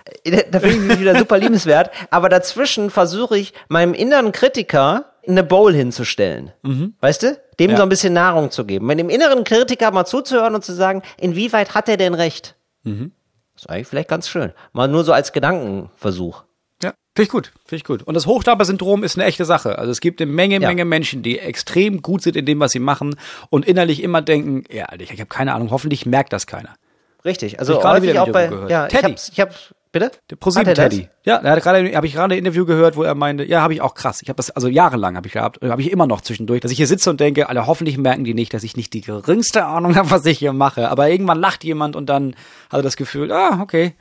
Da finde ich mich wieder super liebenswert. Aber dazwischen versuche ich, meinem inneren Kritiker eine Bowl hinzustellen. Weißt du? Dem Mhm. Ja. so ein bisschen Nahrung zu geben. Mit dem inneren Kritiker mal zuzuhören und zu sagen, inwieweit hat er denn recht? Mhm. ist eigentlich vielleicht ganz schön. Mal nur so als Gedankenversuch. Finde ich gut, finde ich gut. Und das Hochstapler-Syndrom ist eine echte Sache. Also es gibt eine Menge, Ja. Menge Menschen, die extrem gut sind in dem, was sie machen und innerlich immer denken, ja, Alter, ich habe keine Ahnung, hoffentlich merkt das keiner. Richtig. Also ich gerade häufig auch bei, Interview gehört. ja, ich Teddy. hab's, ich hab's, bitte? Der ProSieben? Teddy. Ja, er hat gerade habe ich gerade ein Interview gehört, wo er meinte, ja, habe ich auch krass. Ich habe das also jahrelang habe ich gehabt, habe ich immer noch zwischendurch, dass ich hier sitze und denke, alle hoffentlich merken die nicht, dass ich nicht die geringste Ahnung habe, was ich hier mache, aber irgendwann lacht jemand und dann hat er das Gefühl, ah, okay,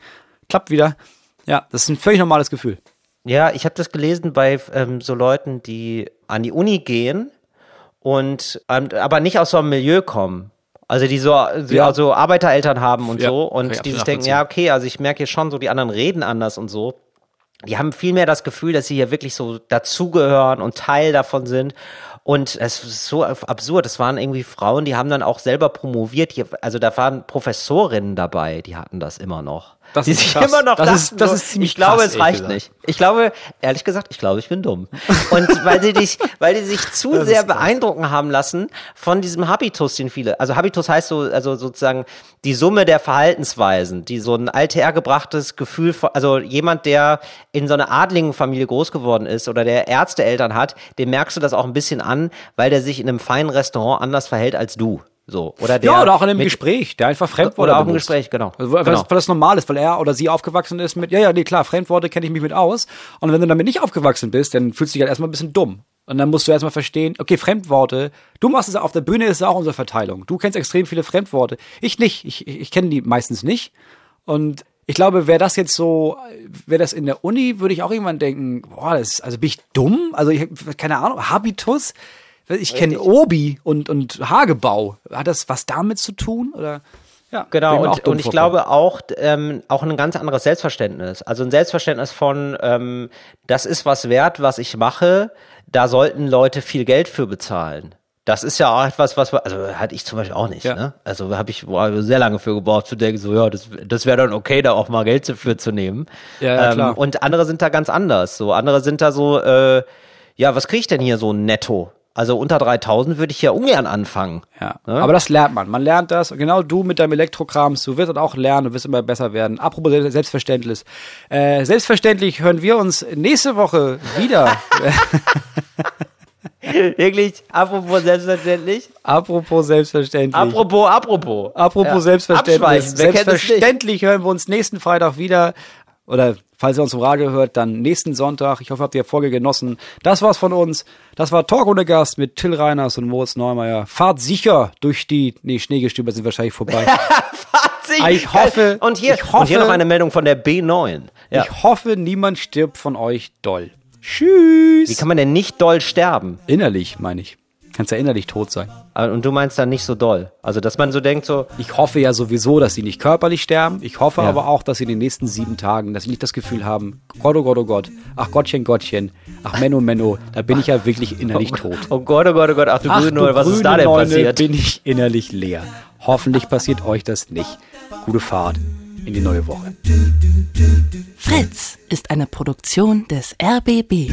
klappt wieder. Ja, das ist ein völlig normales Gefühl. Ja, ich habe das gelesen bei ähm, so Leuten, die an die Uni gehen und ähm, aber nicht aus so einem Milieu kommen. Also die so, die Ja. also Arbeitereltern haben und Ja, so und die sich denken, ja okay, also ich merke hier schon so, die anderen reden anders und so. Die haben viel mehr das Gefühl, dass sie hier wirklich so dazugehören und Teil davon sind. Und es ist so absurd. Es waren irgendwie Frauen, die haben dann auch selber promoviert. Also da waren Professorinnen dabei, die hatten das immer noch. Das die sich krass. immer noch Das dachten, ist- das ist ziemlich ich glaube, krass, es reicht gesagt. nicht. Ich glaube, ehrlich gesagt, ich glaube, ich bin dumm. Und weil sie dich, weil die sich zu sehr beeindrucken haben lassen von diesem Habitus, den viele, also Habitus heißt so, also sozusagen die Summe der Verhaltensweisen, die so ein althergebrachtes Gefühl von, also jemand, der in so einer adligen Familie groß geworden ist oder der Ärzteeltern hat, dem merkst du das auch ein bisschen an, weil der sich in einem feinen Restaurant anders verhält als du. So. Oder der ja, oder auch in einem mit- Gespräch, der einfach Fremdworte Oder auch im. Gespräch, genau. Also, weil, Genau. das, weil das normal ist, weil er oder sie aufgewachsen ist mit, ja, ja, nee, klar, Fremdworte kenne ich mich mit aus. Und wenn du damit nicht aufgewachsen bist, dann fühlst du dich halt erstmal ein bisschen dumm. Und dann musst du erstmal verstehen, okay, Fremdworte, du machst es auf der Bühne, ist es auch unsere Verteilung. Du kennst extrem viele Fremdworte. Ich nicht. Ich, ich, ich kenne die meistens nicht. Und ich glaube, wäre das jetzt so, wäre das in der Uni, würde ich auch irgendwann denken, boah, das, also bin ich dumm? Also ich, keine Ahnung, Habitus? Ich kenne Obi und, und Hagebau. Hat das was damit zu tun? Oder? Ja, Genau, und, und ich glaube auch, ähm, auch ein ganz anderes Selbstverständnis. Also ein Selbstverständnis von, ähm, das ist was wert, was ich mache, da sollten Leute viel Geld für bezahlen. Das ist ja auch etwas, was, also hatte ich zum Beispiel auch nicht. Ja. Ne? Also habe ich boah, sehr lange für gebraucht zu denken, so ja, das, das wäre dann okay, da auch mal Geld für zu nehmen. Ja, ja, klar. Ähm, und andere sind da ganz anders. So andere sind da so, äh, ja, was kriege ich denn hier so netto? Also unter 3000 würde ich ja ungern anfangen. Ja. Ne? Aber das lernt man. Man lernt das. Und Genau du mit deinem Elektrokrams, du wirst das auch lernen, du wirst immer besser werden. Apropos Selbst- Selbstverständlich. Äh, selbstverständlich hören wir uns nächste Woche wieder. Wirklich, apropos selbstverständlich. Apropos selbstverständlich. Apropos, apropos. Apropos Ja, Selbstverständlich. Selbstverständlich hören wir uns nächsten Freitag wieder. Oder falls ihr uns im Radio hört, dann nächsten Sonntag. Ich hoffe, habt ihr die Folge genossen. Das war's von uns. Das war Talk ohne Gast mit Till Reiners und Moritz Neumeier. Fahrt sicher durch die, nee, Schneegestöber sind wahrscheinlich vorbei. Fazit. Ich hoffe- und hier, ich hoffe- und hier noch eine Meldung von der B9. Ja. Ich hoffe, niemand stirbt von euch doll. Tschüss. Wie kann man denn nicht doll sterben? innerlich, meine ich. Kannst ja innerlich tot sein. Und du meinst dann nicht so doll. Also, dass man so denkt, so, Ich hoffe ja sowieso, dass sie nicht körperlich sterben. Ich hoffe Ja. aber auch, dass sie in den nächsten sieben Tagen, dass sie nicht das Gefühl haben, Gott, oh Gott, oh Gott, ach Gottchen, Gottchen, ach Menno, Menno, da bin ich ja wirklich innerlich tot. oh Gott, oh Gott, oh Gott, ach du Ach grüne was ist da denn Neune, passiert? bin ich innerlich leer. Hoffentlich passiert euch das nicht. Gute Fahrt. in die neue Woche. Fritz ist eine Produktion des RBB.